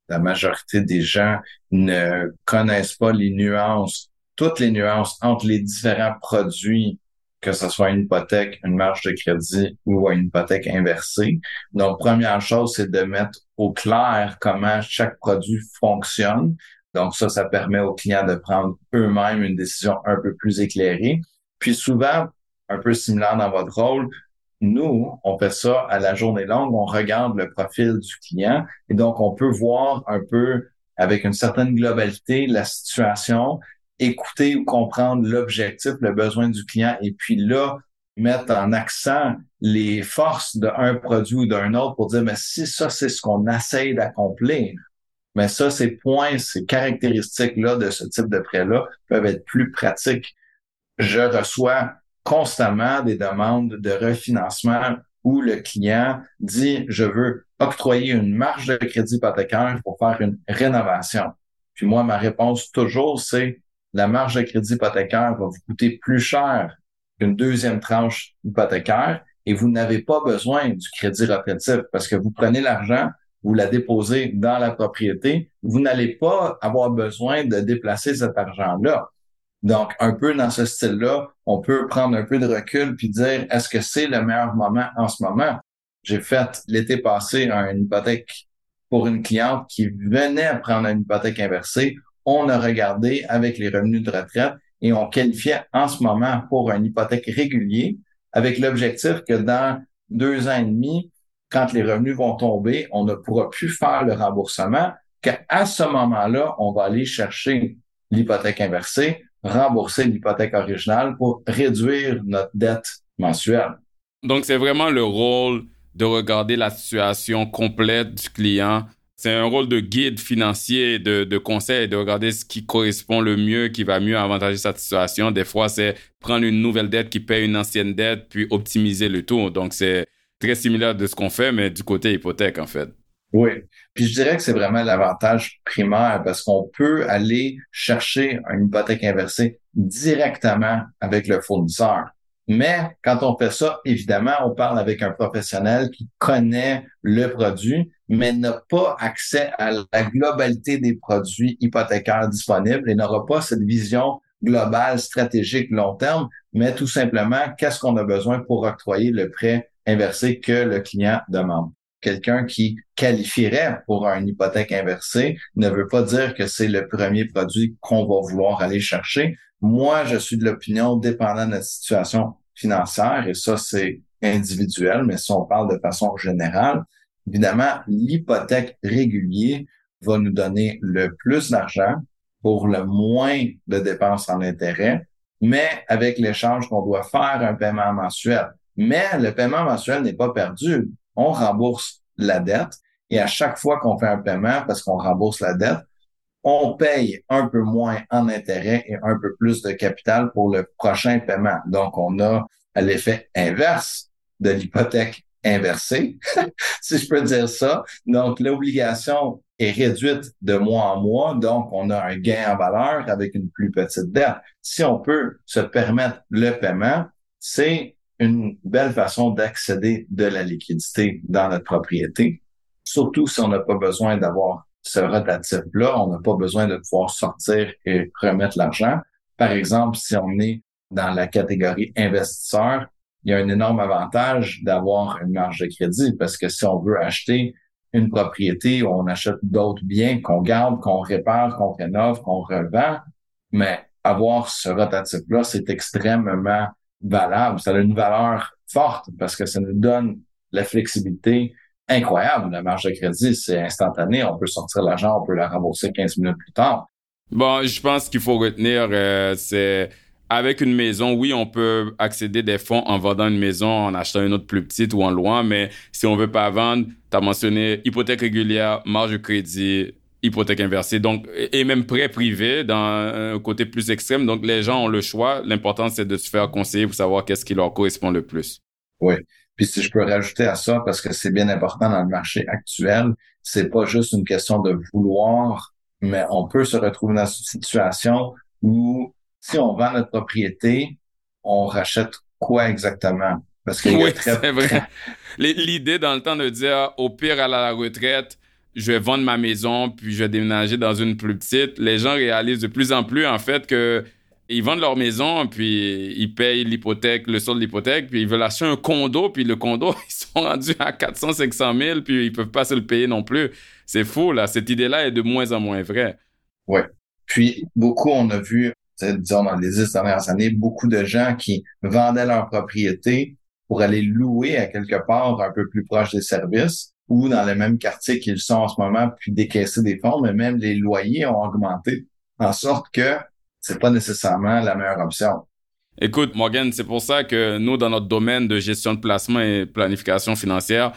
la majorité des gens ne connaissent pas les nuances, toutes les nuances entre les différents produits, que ce soit une hypothèque, une marge de crédit ou une hypothèque inversée. Donc, première chose, c'est de mettre au clair comment chaque produit fonctionne. Donc, ça, ça permet aux clients de prendre eux-mêmes une décision un peu plus éclairée. Puis souvent, un peu similaire dans votre rôle, nous, on fait ça à la journée longue, on regarde le profil du client et donc on peut voir un peu avec une certaine globalité la situation, écouter ou comprendre l'objectif, le besoin du client et puis là, mettre en accent les forces d'un produit ou d'un autre pour dire, mais si ça, c'est ce qu'on essaye d'accomplir, mais ça, ces points, ces caractéristiques-là de ce type de prêt-là peuvent être plus pratiques. Je reçois constamment des demandes de refinancement où le client dit je veux octroyer une marge de crédit hypothécaire pour faire une rénovation. Puis moi, ma réponse toujours, c'est la marge de crédit hypothécaire va vous coûter plus cher qu'une deuxième tranche hypothécaire et vous n'avez pas besoin du crédit rotatif parce que vous prenez l'argent, vous la déposez dans la propriété, vous n'allez pas avoir besoin de déplacer cet argent-là. Donc, un peu dans ce style-là, on peut prendre un peu de recul puis dire, est-ce que c'est le meilleur moment en ce moment? J'ai fait l'été passé une hypothèque pour une cliente qui venait prendre une hypothèque inversée. On a regardé avec les revenus de retraite et on qualifiait en ce moment pour une hypothèque régulier avec l'objectif que dans deux ans et demi, quand les revenus vont tomber, on ne pourra plus faire le remboursement, qu'à ce moment-là, on va aller chercher l'hypothèque inversée rembourser l'hypothèque originale pour réduire notre dette mensuelle. Donc, c'est vraiment le rôle de regarder la situation complète du client. C'est un rôle de guide financier, de, conseil, de regarder ce qui correspond le mieux, qui va mieux avantager cette situation. Des fois, c'est prendre une nouvelle dette qui paye une ancienne dette, puis optimiser le tout. Donc, c'est très similaire de ce qu'on fait, mais du côté hypothèque, en fait. Oui. Puis je dirais que c'est vraiment l'avantage primaire parce qu'on peut aller chercher une hypothèque inversée directement avec le fournisseur. Mais quand on fait ça, évidemment, on parle avec un professionnel qui connaît le produit, mais n'a pas accès à la globalité des produits hypothécaires disponibles et n'aura pas cette vision globale, stratégique, long terme, mais tout simplement, qu'est-ce qu'on a besoin pour octroyer le prêt inversé que le client demande? Quelqu'un qui qualifierait pour une hypothèque inversée ne veut pas dire que c'est le premier produit qu'on va vouloir aller chercher. Moi, je suis de l'opinion, dépendant de la situation financière, et ça, c'est individuel, mais si on parle de façon générale, évidemment, l'hypothèque régulier va nous donner le plus d'argent pour le moins de dépenses en intérêt, mais avec l'échange qu'on doit faire un paiement mensuel. Mais le paiement mensuel n'est pas perdu on rembourse la dette et à chaque fois qu'on fait un paiement, parce qu'on rembourse la dette, on paye un peu moins en intérêt et un peu plus de capital pour le prochain paiement. Donc, on a l'effet inverse de l'hypothèque inversée, si je peux dire ça. Donc, l'obligation est réduite de mois en mois, donc on a un gain en valeur avec une plus petite dette. Si on peut se permettre le paiement, c'est une belle façon d'accéder de la liquidité dans notre propriété, surtout si on n'a pas besoin d'avoir ce rotatif-là, on n'a pas besoin de pouvoir sortir et remettre l'argent. Par exemple, si on est dans la catégorie investisseur, il y a un énorme avantage d'avoir une marge de crédit parce que si on veut acheter une propriété, on achète d'autres biens qu'on garde, qu'on répare, qu'on rénove, qu'on revend, mais avoir ce rotatif-là, c'est extrêmement valable. Ça a une valeur forte parce que ça nous donne la flexibilité incroyable. La marge de crédit, c'est instantané. On peut sortir l'argent, on peut la rembourser 15 minutes plus tard. Bon, je pense qu'il faut retenir, euh, c'est avec une maison, oui, on peut accéder des fonds en vendant une maison, en achetant une autre plus petite ou en loin, mais si on veut pas vendre, tu as mentionné hypothèque régulière, marge de crédit, hypothèque inversée, donc, et même prêt privé dans un côté plus extrême. Donc, les gens ont le choix. L'important, c'est de se faire conseiller pour savoir qu'est-ce qui leur correspond le plus. Oui. Puis si je peux rajouter à ça, parce que c'est bien important dans le marché actuel, c'est pas juste une question de vouloir, mais on peut se retrouver dans une situation où si on vend notre propriété, on rachète quoi exactement? Parce que oui, c'est vrai. L'idée dans le temps de dire, au pire, à la retraite, je vais vendre ma maison, puis je vais déménager dans une plus petite. Les gens réalisent de plus en plus, en fait, que ils vendent leur maison, puis ils payent l'hypothèque, le solde de l'hypothèque, puis ils veulent acheter un condo, puis le condo, ils sont rendus à 400, 500 000, puis ils peuvent pas se le payer non plus. C'est fou, là. Cette idée-là est de moins en moins vraie. Oui. Puis, beaucoup, on a vu, disons, dans les dix dernières années, beaucoup de gens qui vendaient leur propriété pour aller louer à quelque part un peu plus proche des services ou dans les mêmes quartiers qu'ils sont en ce moment, puis décaisser des fonds, mais même les loyers ont augmenté, en sorte que c'est pas nécessairement la meilleure option. Écoute, Morgan, c'est pour ça que nous, dans notre domaine de gestion de placement et planification financière,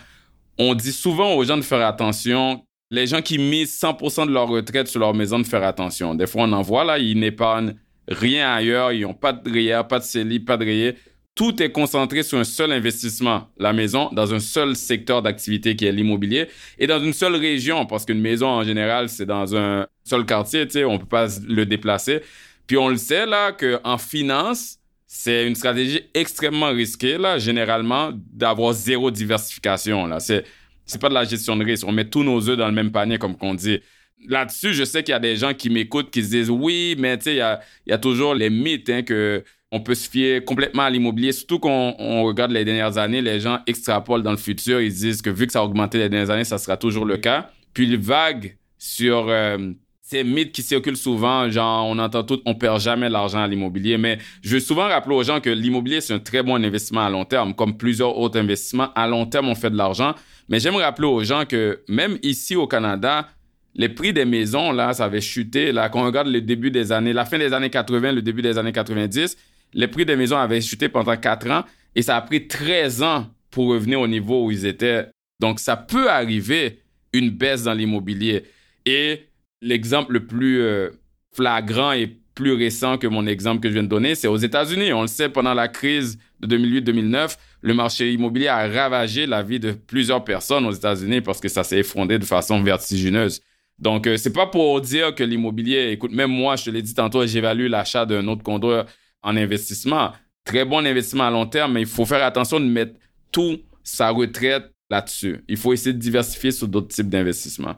on dit souvent aux gens de faire attention. Les gens qui misent 100% de leur retraite sur leur maison, de faire attention. Des fois, on en voit là, ils n'épargnent rien ailleurs, ils n'ont pas de RIA, pas de CELI, pas de RIE. Tout est concentré sur un seul investissement, la maison, dans un seul secteur d'activité qui est l'immobilier et dans une seule région, parce qu'une maison, en général, c'est dans un seul quartier, tu sais, on peut pas le déplacer. Puis on le sait là qu'en finance, c'est une stratégie extrêmement risquée là, généralement, d'avoir zéro diversification là. C'est c'est pas de la gestion de risque. On met tous nos œufs dans le même panier, comme qu'on dit. Là-dessus, je sais qu'il y a des gens qui m'écoutent qui se disent oui, mais tu sais, il y a, y a, toujours les mythes hein, que on peut se fier complètement à l'immobilier. Surtout qu'on on regarde les dernières années, les gens extrapolent dans le futur. Ils disent que vu que ça a augmenté les dernières années, ça sera toujours le cas. Puis le vague sur euh, c'est mythe qui circule souvent, genre on entend tout, on perd jamais l'argent à l'immobilier, mais je veux souvent rappeler aux gens que l'immobilier c'est un très bon investissement à long terme, comme plusieurs autres investissements. À long terme on fait de l'argent, mais j'aime rappeler aux gens que même ici au Canada, les prix des maisons là, ça avait chuté. Là quand on regarde le début des années, la fin des années 80, le début des années 90, les prix des maisons avaient chuté pendant 4 ans et ça a pris 13 ans pour revenir au niveau où ils étaient. Donc ça peut arriver une baisse dans l'immobilier. Et l'exemple le plus euh, flagrant et plus récent que mon exemple que je viens de donner, c'est aux États-Unis. On le sait, pendant la crise de 2008-2009, le marché immobilier a ravagé la vie de plusieurs personnes aux États-Unis parce que ça s'est effondré de façon vertigineuse. Donc, euh, c'est pas pour dire que l'immobilier, écoute, même moi, je te l'ai dit tantôt, j'évalue l'achat d'un autre condo en investissement. Très bon investissement à long terme, mais il faut faire attention de mettre tout sa retraite là-dessus. Il faut essayer de diversifier sur d'autres types d'investissements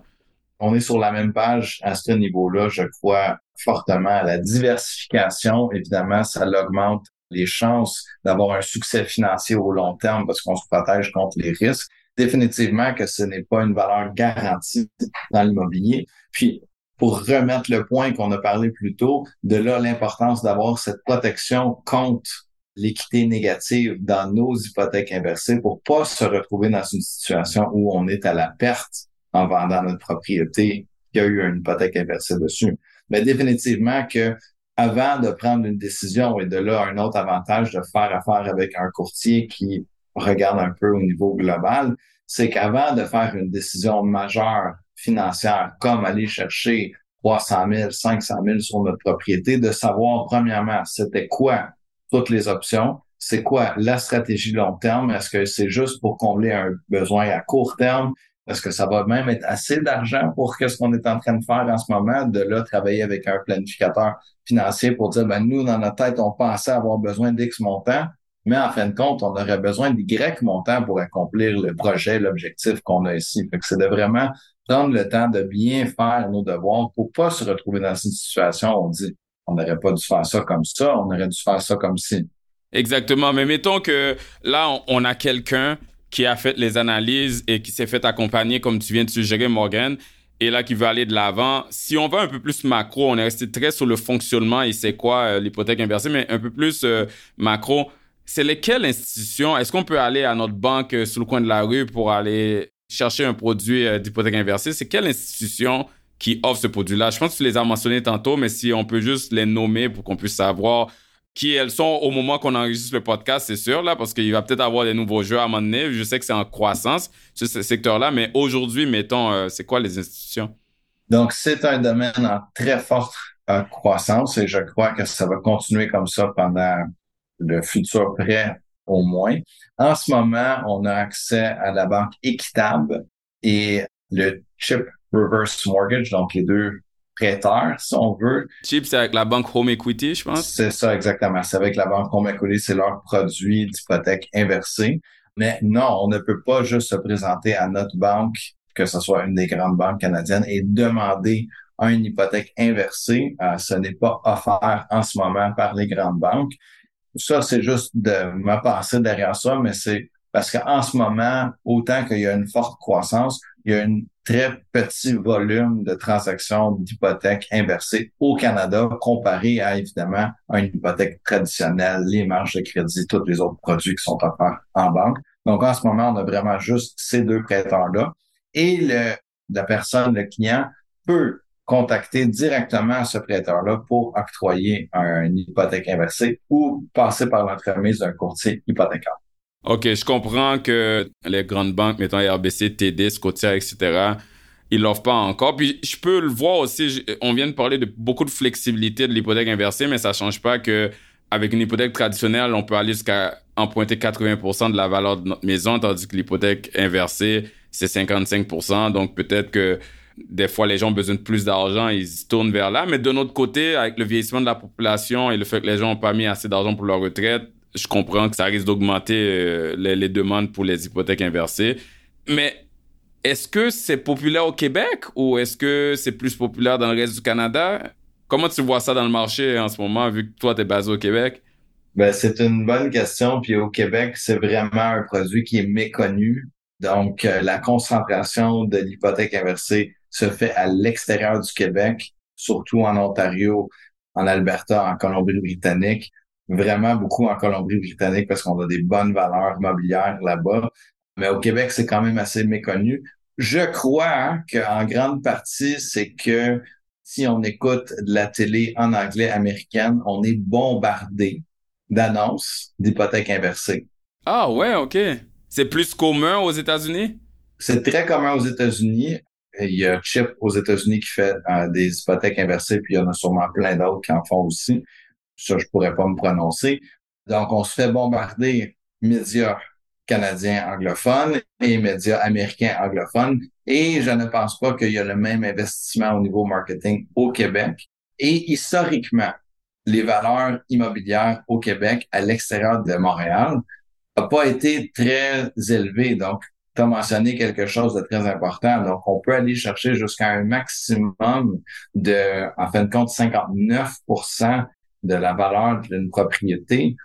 on est sur la même page à ce niveau-là. Je crois fortement à la diversification. Évidemment, ça augmente les chances d'avoir un succès financier au long terme parce qu'on se protège contre les risques. Définitivement que ce n'est pas une valeur garantie dans l'immobilier. Puis, pour remettre le point qu'on a parlé plus tôt, de là l'importance d'avoir cette protection contre l'équité négative dans nos hypothèques inversées pour pas se retrouver dans une situation où on est à la perte en vendant notre propriété qui a eu une hypothèque inversée dessus. Mais définitivement que avant de prendre une décision, et de là un autre avantage de faire affaire avec un courtier qui regarde un peu au niveau global, c'est qu'avant de faire une décision majeure financière, comme aller chercher 300 000, 500 000 sur notre propriété, de savoir premièrement c'était quoi toutes les options, c'est quoi la stratégie long terme, est-ce que c'est juste pour combler un besoin à court terme, est-ce que ça va même être assez d'argent pour ce qu'on est en train de faire en ce moment, de là travailler avec un planificateur financier pour dire, ben nous, dans notre tête, on pensait avoir besoin d'X montants, mais en fin de compte, on aurait besoin d'Y montants pour accomplir le projet, l'objectif qu'on a ici. Fait que c'est de vraiment prendre le temps de bien faire nos devoirs pour pas se retrouver dans une situation où on dit, on n'aurait pas dû faire ça comme ça, on aurait dû faire ça comme ci. Exactement. Mais mettons que là, on a quelqu'un qui a fait les analyses et qui s'est fait accompagner, comme tu viens de suggérer, Morgan, et là qui veut aller de l'avant. Si on va un peu plus macro, on est resté très sur le fonctionnement et c'est quoi euh, l'hypothèque inversée, mais un peu plus euh, macro, c'est lesquelles institutions, est-ce qu'on peut aller à notre banque euh, sur le coin de la rue pour aller chercher un produit d'hypothèque inversée? C'est quelle institution qui offre ce produit-là? Je pense que tu les as mentionnés tantôt, mais si on peut juste les nommer pour qu'on puisse savoir qui elles sont au moment qu'on enregistre le podcast, c'est sûr, là, parce qu'il va peut-être avoir des nouveaux jeux à un moment donné. Je sais que c'est en croissance, ce, secteur-là, mais aujourd'hui, mettons, euh, c'est quoi les institutions? Donc, c'est un domaine en très forte euh, croissance et je crois que ça va continuer comme ça pendant le futur près au moins. En ce moment, on a accès à la banque équitable et le chip reverse mortgage, donc les deux prêteur, si on veut. Chip, c'est avec la banque Home Equity, je pense. C'est ça, exactement. C'est avec la banque Home Equity, c'est leur produit d'hypothèque inversée. Mais non, on ne peut pas juste se présenter à notre banque, que ce soit une des grandes banques canadiennes, et demander une hypothèque inversée. Euh, ce n'est pas offert en ce moment par les grandes banques. Ça, c'est juste de ma pensée derrière ça, mais c'est parce qu'en ce moment, autant qu'il y a une forte croissance, il y a un très petit volume de transactions d'hypothèques inversées au Canada comparé à, évidemment, une hypothèque traditionnelle, les marges de crédit, tous les autres produits qui sont offerts en banque. Donc, en ce moment, on a vraiment juste ces deux prêteurs-là. Et le, la personne, le client, peut contacter directement ce prêteur-là pour octroyer une hypothèque inversée ou passer par l'entremise d'un courtier hypothécaire. OK, je comprends que les grandes banques, mettons RBC, TD, Scotia, etc., ils l'offrent pas encore. Puis je peux le voir aussi, on vient de parler de beaucoup de flexibilité de l'hypothèque inversée, mais ça change pas que avec une hypothèque traditionnelle, on peut aller jusqu'à emprunter 80% de la valeur de notre maison, tandis que l'hypothèque inversée, c'est 55%. Donc peut-être que des fois, les gens ont besoin de plus d'argent, ils se tournent vers là. Mais de notre côté, avec le vieillissement de la population et le fait que les gens n'ont pas mis assez d'argent pour leur retraite, je comprends que ça risque d'augmenter euh, les, demandes pour les hypothèques inversées. Mais est-ce que c'est populaire au Québec ou est-ce que c'est plus populaire dans le reste du Canada? Comment tu vois ça dans le marché en ce moment, vu que toi, tu es basé au Québec? Ben, c'est une bonne question. Puis au Québec, c'est vraiment un produit qui est méconnu. Donc, euh, la concentration de l'hypothèque inversée se fait à l'extérieur du Québec, surtout en Ontario, en Alberta, en Colombie-Britannique vraiment beaucoup en Colombie-Britannique parce qu'on a des bonnes valeurs mobilières là-bas. Mais au Québec, c'est quand même assez méconnu. Je crois hein, qu'en grande partie, c'est que si on écoute de la télé en anglais américaine, on est bombardé d'annonces d'hypothèques inversées. Ah ouais, OK. C'est plus commun aux États-Unis? C'est très commun aux États-Unis. Il y a Chip aux États-Unis qui fait euh, des hypothèques inversées, puis il y en a sûrement plein d'autres qui en font aussi ça, je pourrais pas me prononcer. Donc, on se fait bombarder médias canadiens anglophones et médias américains anglophones. Et je ne pense pas qu'il y a le même investissement au niveau marketing au Québec. Et historiquement, les valeurs immobilières au Québec, à l'extérieur de Montréal, n'ont pas été très élevées. Donc, tu as mentionné quelque chose de très important. Donc, on peut aller chercher jusqu'à un maximum de, en fin de compte, 59 de la valeur d'une propriété,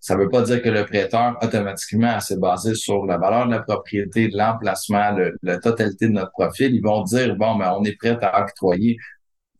ça ne veut pas dire que le prêteur automatiquement s'est basé sur la valeur de la propriété, l'emplacement, la totalité de notre profil. Ils vont dire, bon, ben, on est prêt à octroyer,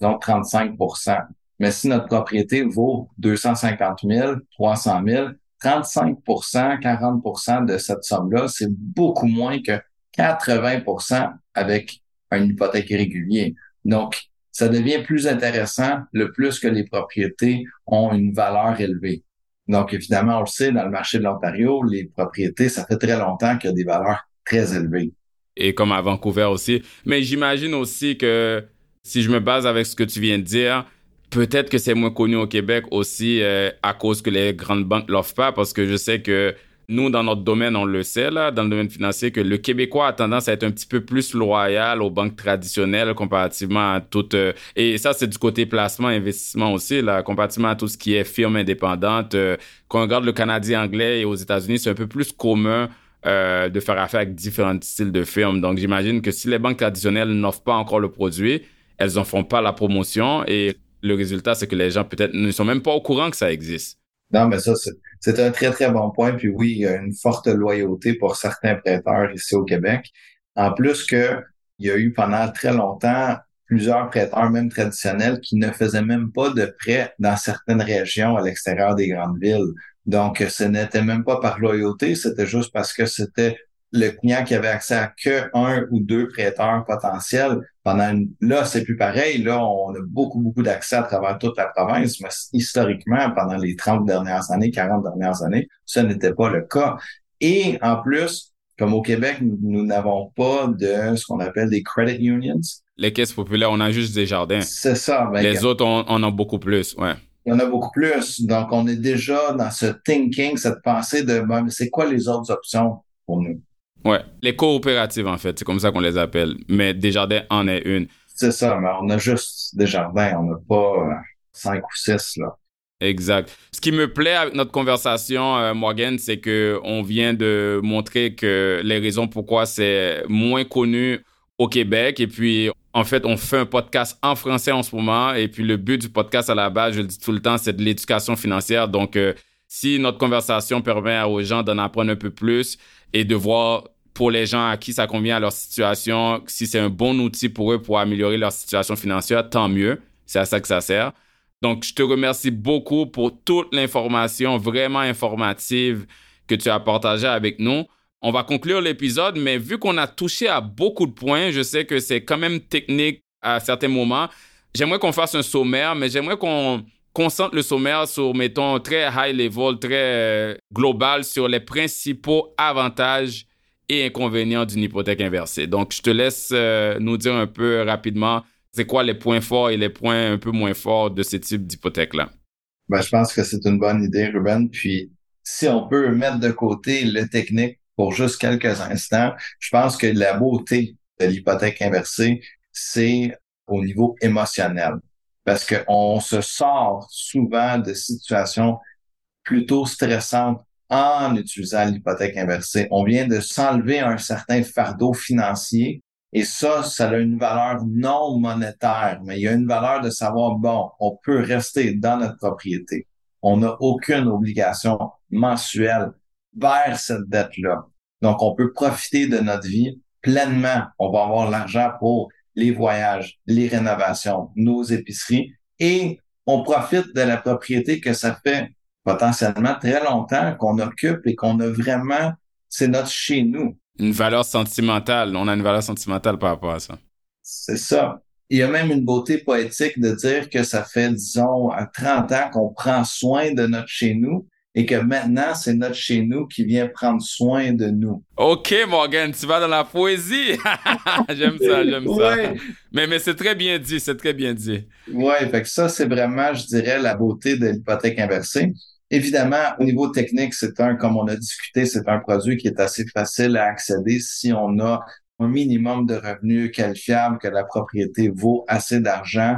donc 35% Mais si notre propriété vaut 250 000, 300 000, 35% 40% de cette somme-là, c'est beaucoup moins que 80% avec une hypothèque régulière. Donc, ça devient plus intéressant le plus que les propriétés ont une valeur élevée. Donc, évidemment, on le sait, dans le marché de l'Ontario, les propriétés, ça fait très longtemps qu'il y a des valeurs très élevées. Et comme à Vancouver aussi. Mais j'imagine aussi que si je me base avec ce que tu viens de dire, peut-être que c'est moins connu au Québec aussi euh, à cause que les grandes banques l'offrent pas, parce que je sais que nous, dans notre domaine, on le sait, là, dans le domaine financier, que le Québécois a tendance à être un petit peu plus loyal aux banques traditionnelles comparativement à toutes. Euh, et ça, c'est du côté placement, investissement aussi, là, comparativement à tout ce qui est firme indépendante. Euh, quand on regarde le Canadien anglais et aux États-Unis, c'est un peu plus commun euh, de faire affaire avec différents styles de firmes. Donc, j'imagine que si les banques traditionnelles n'offrent pas encore le produit, elles n'en font pas la promotion et le résultat, c'est que les gens peut-être ne sont même pas au courant que ça existe. Non, mais ça, c'est un très, très bon point. Puis oui, il y a une forte loyauté pour certains prêteurs ici au Québec. En plus que il y a eu pendant très longtemps plusieurs prêteurs, même traditionnels, qui ne faisaient même pas de prêts dans certaines régions à l'extérieur des grandes villes. Donc, ce n'était même pas par loyauté, c'était juste parce que c'était le client qui avait accès à que un ou deux prêteurs potentiels pendant une... là c'est plus pareil. Là on a beaucoup beaucoup d'accès à travers toute la province mais historiquement pendant les 30 dernières années 40 dernières années ce n'était pas le cas. Et en plus comme au Québec nous n'avons pas de ce qu'on appelle des credit unions. Les caisses populaires on a juste des jardins. C'est ça ben, les autres on, on a beaucoup plus ouais. Il y en a beaucoup plus. Donc, on est déjà dans ce thinking, cette pensée de ben, c'est quoi les autres options pour nous? Ouais, les coopératives, en fait, c'est comme ça qu'on les appelle. Mais Desjardins en est une. C'est ça, mais on a juste Desjardins, on n'a pas euh, cinq ou six, là. Exact. Ce qui me plaît avec notre conversation, euh, Morgan, c'est que on vient de montrer que les raisons pourquoi c'est moins connu au Québec. Et puis, en fait, on fait un podcast en français en ce moment. Et puis, le but du podcast à la base, je le dis tout le temps, c'est de l'éducation financière. Donc, euh, si notre conversation permet aux gens d'en apprendre un peu plus et de voir pour les gens à qui ça convient à leur situation, si c'est un bon outil pour eux pour améliorer leur situation financière, tant mieux. C'est à ça que ça sert. Donc, je te remercie beaucoup pour toute l'information vraiment informative que tu as partagée avec nous. On va conclure l'épisode, mais vu qu'on a touché à beaucoup de points, je sais que c'est quand même technique à certains moments. J'aimerais qu'on fasse un sommaire, mais j'aimerais qu'on concentre le sommaire sur, mettons, très high level, très euh, global sur les principaux avantages et inconvénients d'une hypothèque inversée. Donc, je te laisse euh, nous dire un peu rapidement, c'est quoi les points forts et les points un peu moins forts de ce type d'hypothèque-là. Ben, je pense que c'est une bonne idée, Ruben. Puis, si on peut mettre de côté le technique pour juste quelques instants. Je pense que la beauté de l'hypothèque inversée, c'est au niveau émotionnel. Parce qu'on se sort souvent de situations plutôt stressantes en utilisant l'hypothèque inversée. On vient de s'enlever un certain fardeau financier et ça, ça a une valeur non monétaire, mais il y a une valeur de savoir, bon, on peut rester dans notre propriété. On n'a aucune obligation mensuelle vers cette dette-là. Donc, on peut profiter de notre vie pleinement. On va avoir l'argent pour les voyages, les rénovations, nos épiceries et on profite de la propriété que ça fait potentiellement très longtemps qu'on occupe et qu'on a vraiment, c'est notre chez nous. Une valeur sentimentale. On a une valeur sentimentale par rapport à ça. C'est ça. Il y a même une beauté poétique de dire que ça fait, disons, 30 ans qu'on prend soin de notre chez nous et que maintenant, c'est notre chez nous qui vient prendre soin de nous. OK, Morgan, tu vas dans la poésie. j'aime ça, j'aime ça. Mais, mais c'est très bien dit, c'est très bien dit. Oui, fait que ça, c'est vraiment, je dirais, la beauté de l'hypothèque inversée. Évidemment, au niveau technique, c'est un, comme on a discuté, c'est un produit qui est assez facile à accéder si on a un minimum de revenus qualifiables, que la propriété vaut assez d'argent.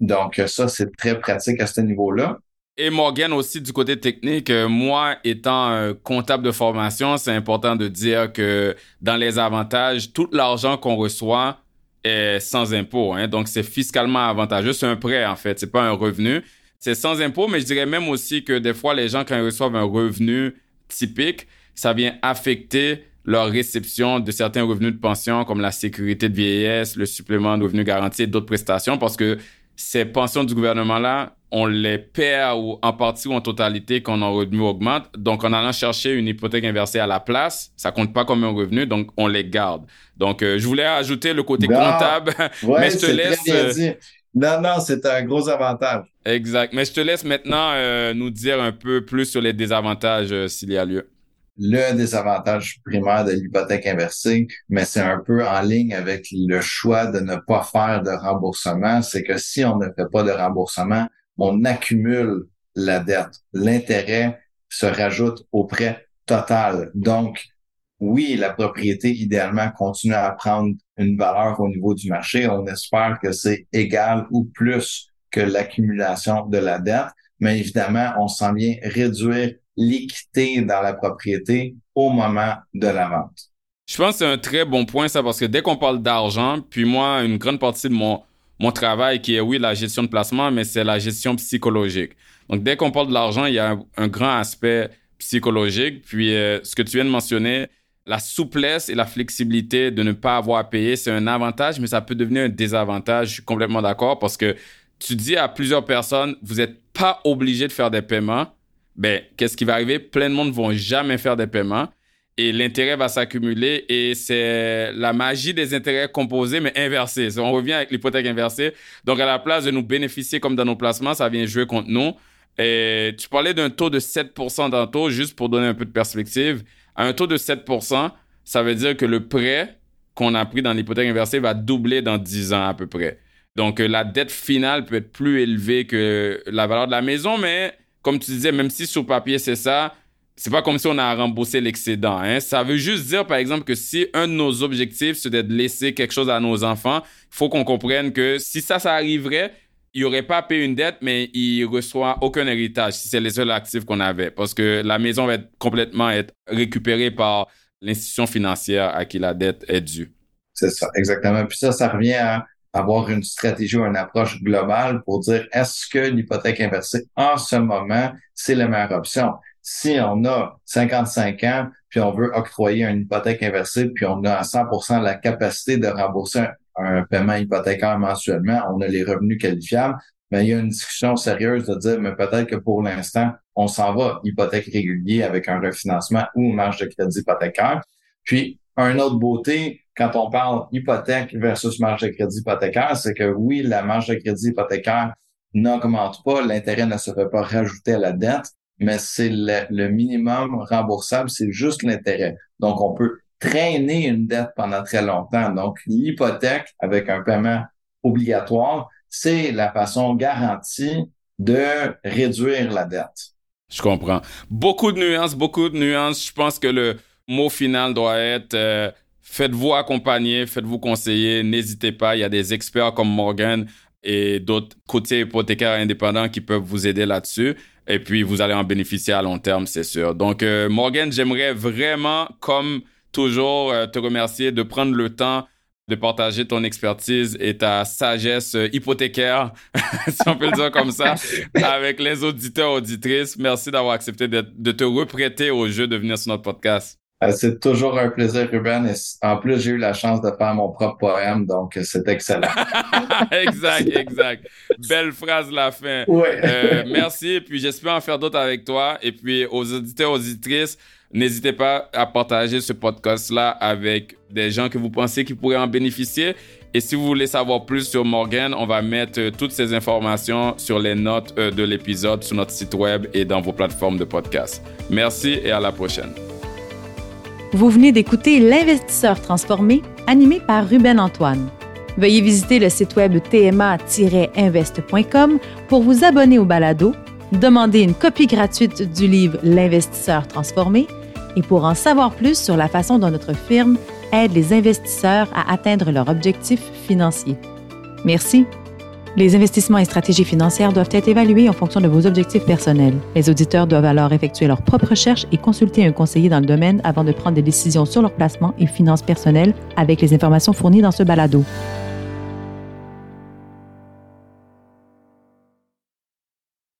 Donc, ça, c'est très pratique à ce niveau-là. Et Morgan aussi du côté technique, euh, moi étant comptable de formation, c'est important de dire que dans les avantages, tout l'argent qu'on reçoit est sans impôt. Hein, donc c'est fiscalement avantageux. C'est un prêt en fait, c'est pas un revenu. C'est sans impôt, mais je dirais même aussi que des fois les gens quand ils reçoivent un revenu typique, ça vient affecter leur réception de certains revenus de pension comme la sécurité de vieillesse, le supplément de revenus garantis et d'autres prestations parce que ces pensions du gouvernement-là, on les perd ou en partie ou en totalité quand nos revenus augmentent. Donc, en allant chercher une hypothèque inversée à la place, ça compte pas comme un revenu, donc on les garde. Donc, euh, je voulais ajouter le côté comptable, mais je te laisse. Euh, non, non, c'est un gros avantage. Exact. Mais je te laisse maintenant euh, nous dire un peu plus sur les désavantages s'il y a lieu le désavantage primaire de l'hypothèque inversée, mais c'est un peu en ligne avec le choix de ne pas faire de remboursement, c'est que si on ne fait pas de remboursement, on accumule la dette. L'intérêt se rajoute au prêt total. Donc, oui, la propriété, idéalement, continue à prendre une valeur au niveau du marché. On espère que c'est égal ou plus que l'accumulation de la dette. Mais évidemment, on s'en vient réduire l'équité dans la propriété au moment de la vente. Je pense que c'est un très bon point, ça, parce que dès qu'on parle d'argent, puis moi, une grande partie de mon, mon travail, qui est, oui, la gestion de placement, mais c'est la gestion psychologique. Donc, dès qu'on parle de l'argent, il y a un, grand aspect psychologique. Puis, euh, ce que tu viens de mentionner, la souplesse et la flexibilité de ne pas avoir à payer, c'est un avantage, mais ça peut devenir un désavantage. Je suis complètement d'accord parce que tu dis à plusieurs personnes, vous n'êtes pas obligé de faire des paiements. Ben, qu'est-ce qui va arriver? Plein de monde ne vont jamais faire des paiements et l'intérêt va s'accumuler et c'est la magie des intérêts composés mais inversés. On revient avec l'hypothèque inversée. Donc à la place de nous bénéficier comme dans nos placements, ça vient jouer contre nous. Et tu parlais d'un taux de 7% d'un taux, juste pour donner un peu de perspective. À un taux de 7%, ça veut dire que le prêt qu'on a pris dans l'hypothèque inversée va doubler dans 10 ans à peu près. Donc euh, la dette finale peut être plus élevée que la valeur de la maison, mais comme tu disais, même si sur papier c'est ça, c'est pas comme si on a remboursé l'excédent. Hein. Ça veut juste dire, par exemple, que si un de nos objectifs, c'est de laisser quelque chose à nos enfants, il faut qu'on comprenne que si ça, ça arriverait, il n'aurait pas payé une dette, mais il reçoit aucun héritage si c'est les seuls actifs qu'on avait. Parce que la maison va être complètement être récupérée par l'institution financière à qui la dette est due. C'est ça, exactement. Puis ça, ça revient à avoir une stratégie ou une approche globale pour dire est-ce que l'hypothèque inversée en ce moment, c'est la meilleure option? si on a 55 ans, puis on veut octroyer une hypothèque inversée, puis on a à 100% la capacité de rembourser un, paiement hypothécaire mensuellement, on a les revenus qualifiables, mais il y a une discussion sérieuse de dire, mais peut-être que pour l'instant, on s'en va hypothèque régulier avec un refinancement ou marge de crédit hypothécaire. Puis, un autre beauté, quand on parle hypothèque versus marge de crédit hypothécaire, c'est que oui, la marge de crédit hypothécaire n'augmente pas, l'intérêt ne se fait pas rajouter à la dette, mais c'est le, minimum remboursable, c'est juste l'intérêt. Donc, on peut traîner une dette pendant très longtemps. Donc, l'hypothèque avec un paiement obligatoire, c'est la façon garantie de réduire la dette. Je comprends. Beaucoup de nuances, beaucoup de nuances. Je pense que le mot final doit être euh, faites-vous accompagner, faites-vous conseiller, n'hésitez pas. Il y a des experts comme Morgan et d'autres côtiers hypothécaires indépendants qui peuvent vous aider là-dessus. Et puis, vous allez en bénéficier à long terme, c'est sûr. Donc, euh, Morgan, j'aimerais vraiment, comme toujours, euh, te remercier de prendre le temps de partager ton expertise et ta sagesse euh, hypothécaire, si on peut le dire comme ça, avec les auditeurs, auditrices. Merci d'avoir accepté de te reprêter au jeu de venir sur notre podcast. Euh, c'est toujours un plaisir, Ruben. Et en plus, j'ai eu la chance de faire mon propre poème, donc euh, c'est excellent. exact, exact. Belle phrase la fin. Ouais. Euh, merci. Et puis, j'espère en faire d'autres avec toi. Et puis, aux auditeurs, auditrices, n'hésitez pas à partager ce podcast-là avec des gens que vous pensez qui pourraient en bénéficier. Et si vous voulez savoir plus sur Morgan, on va mettre toutes ces informations sur les notes de l'épisode sur notre site web et dans vos plateformes de podcast. Merci et à la prochaine. Vous venez d'écouter L'investisseur transformé, animé par Ruben Antoine. Veuillez visiter le site web tma-invest.com pour vous abonner au balado, demander une copie gratuite du livre L'investisseur transformé et pour en savoir plus sur la façon dont notre firme aide les investisseurs à atteindre leurs objectifs financiers. Merci. Les investissements et stratégies financières doivent être évalués en fonction de vos objectifs personnels. Les auditeurs doivent alors effectuer leurs propres recherches et consulter un conseiller dans le domaine avant de prendre des décisions sur leur placement et finances personnelles avec les informations fournies dans ce balado.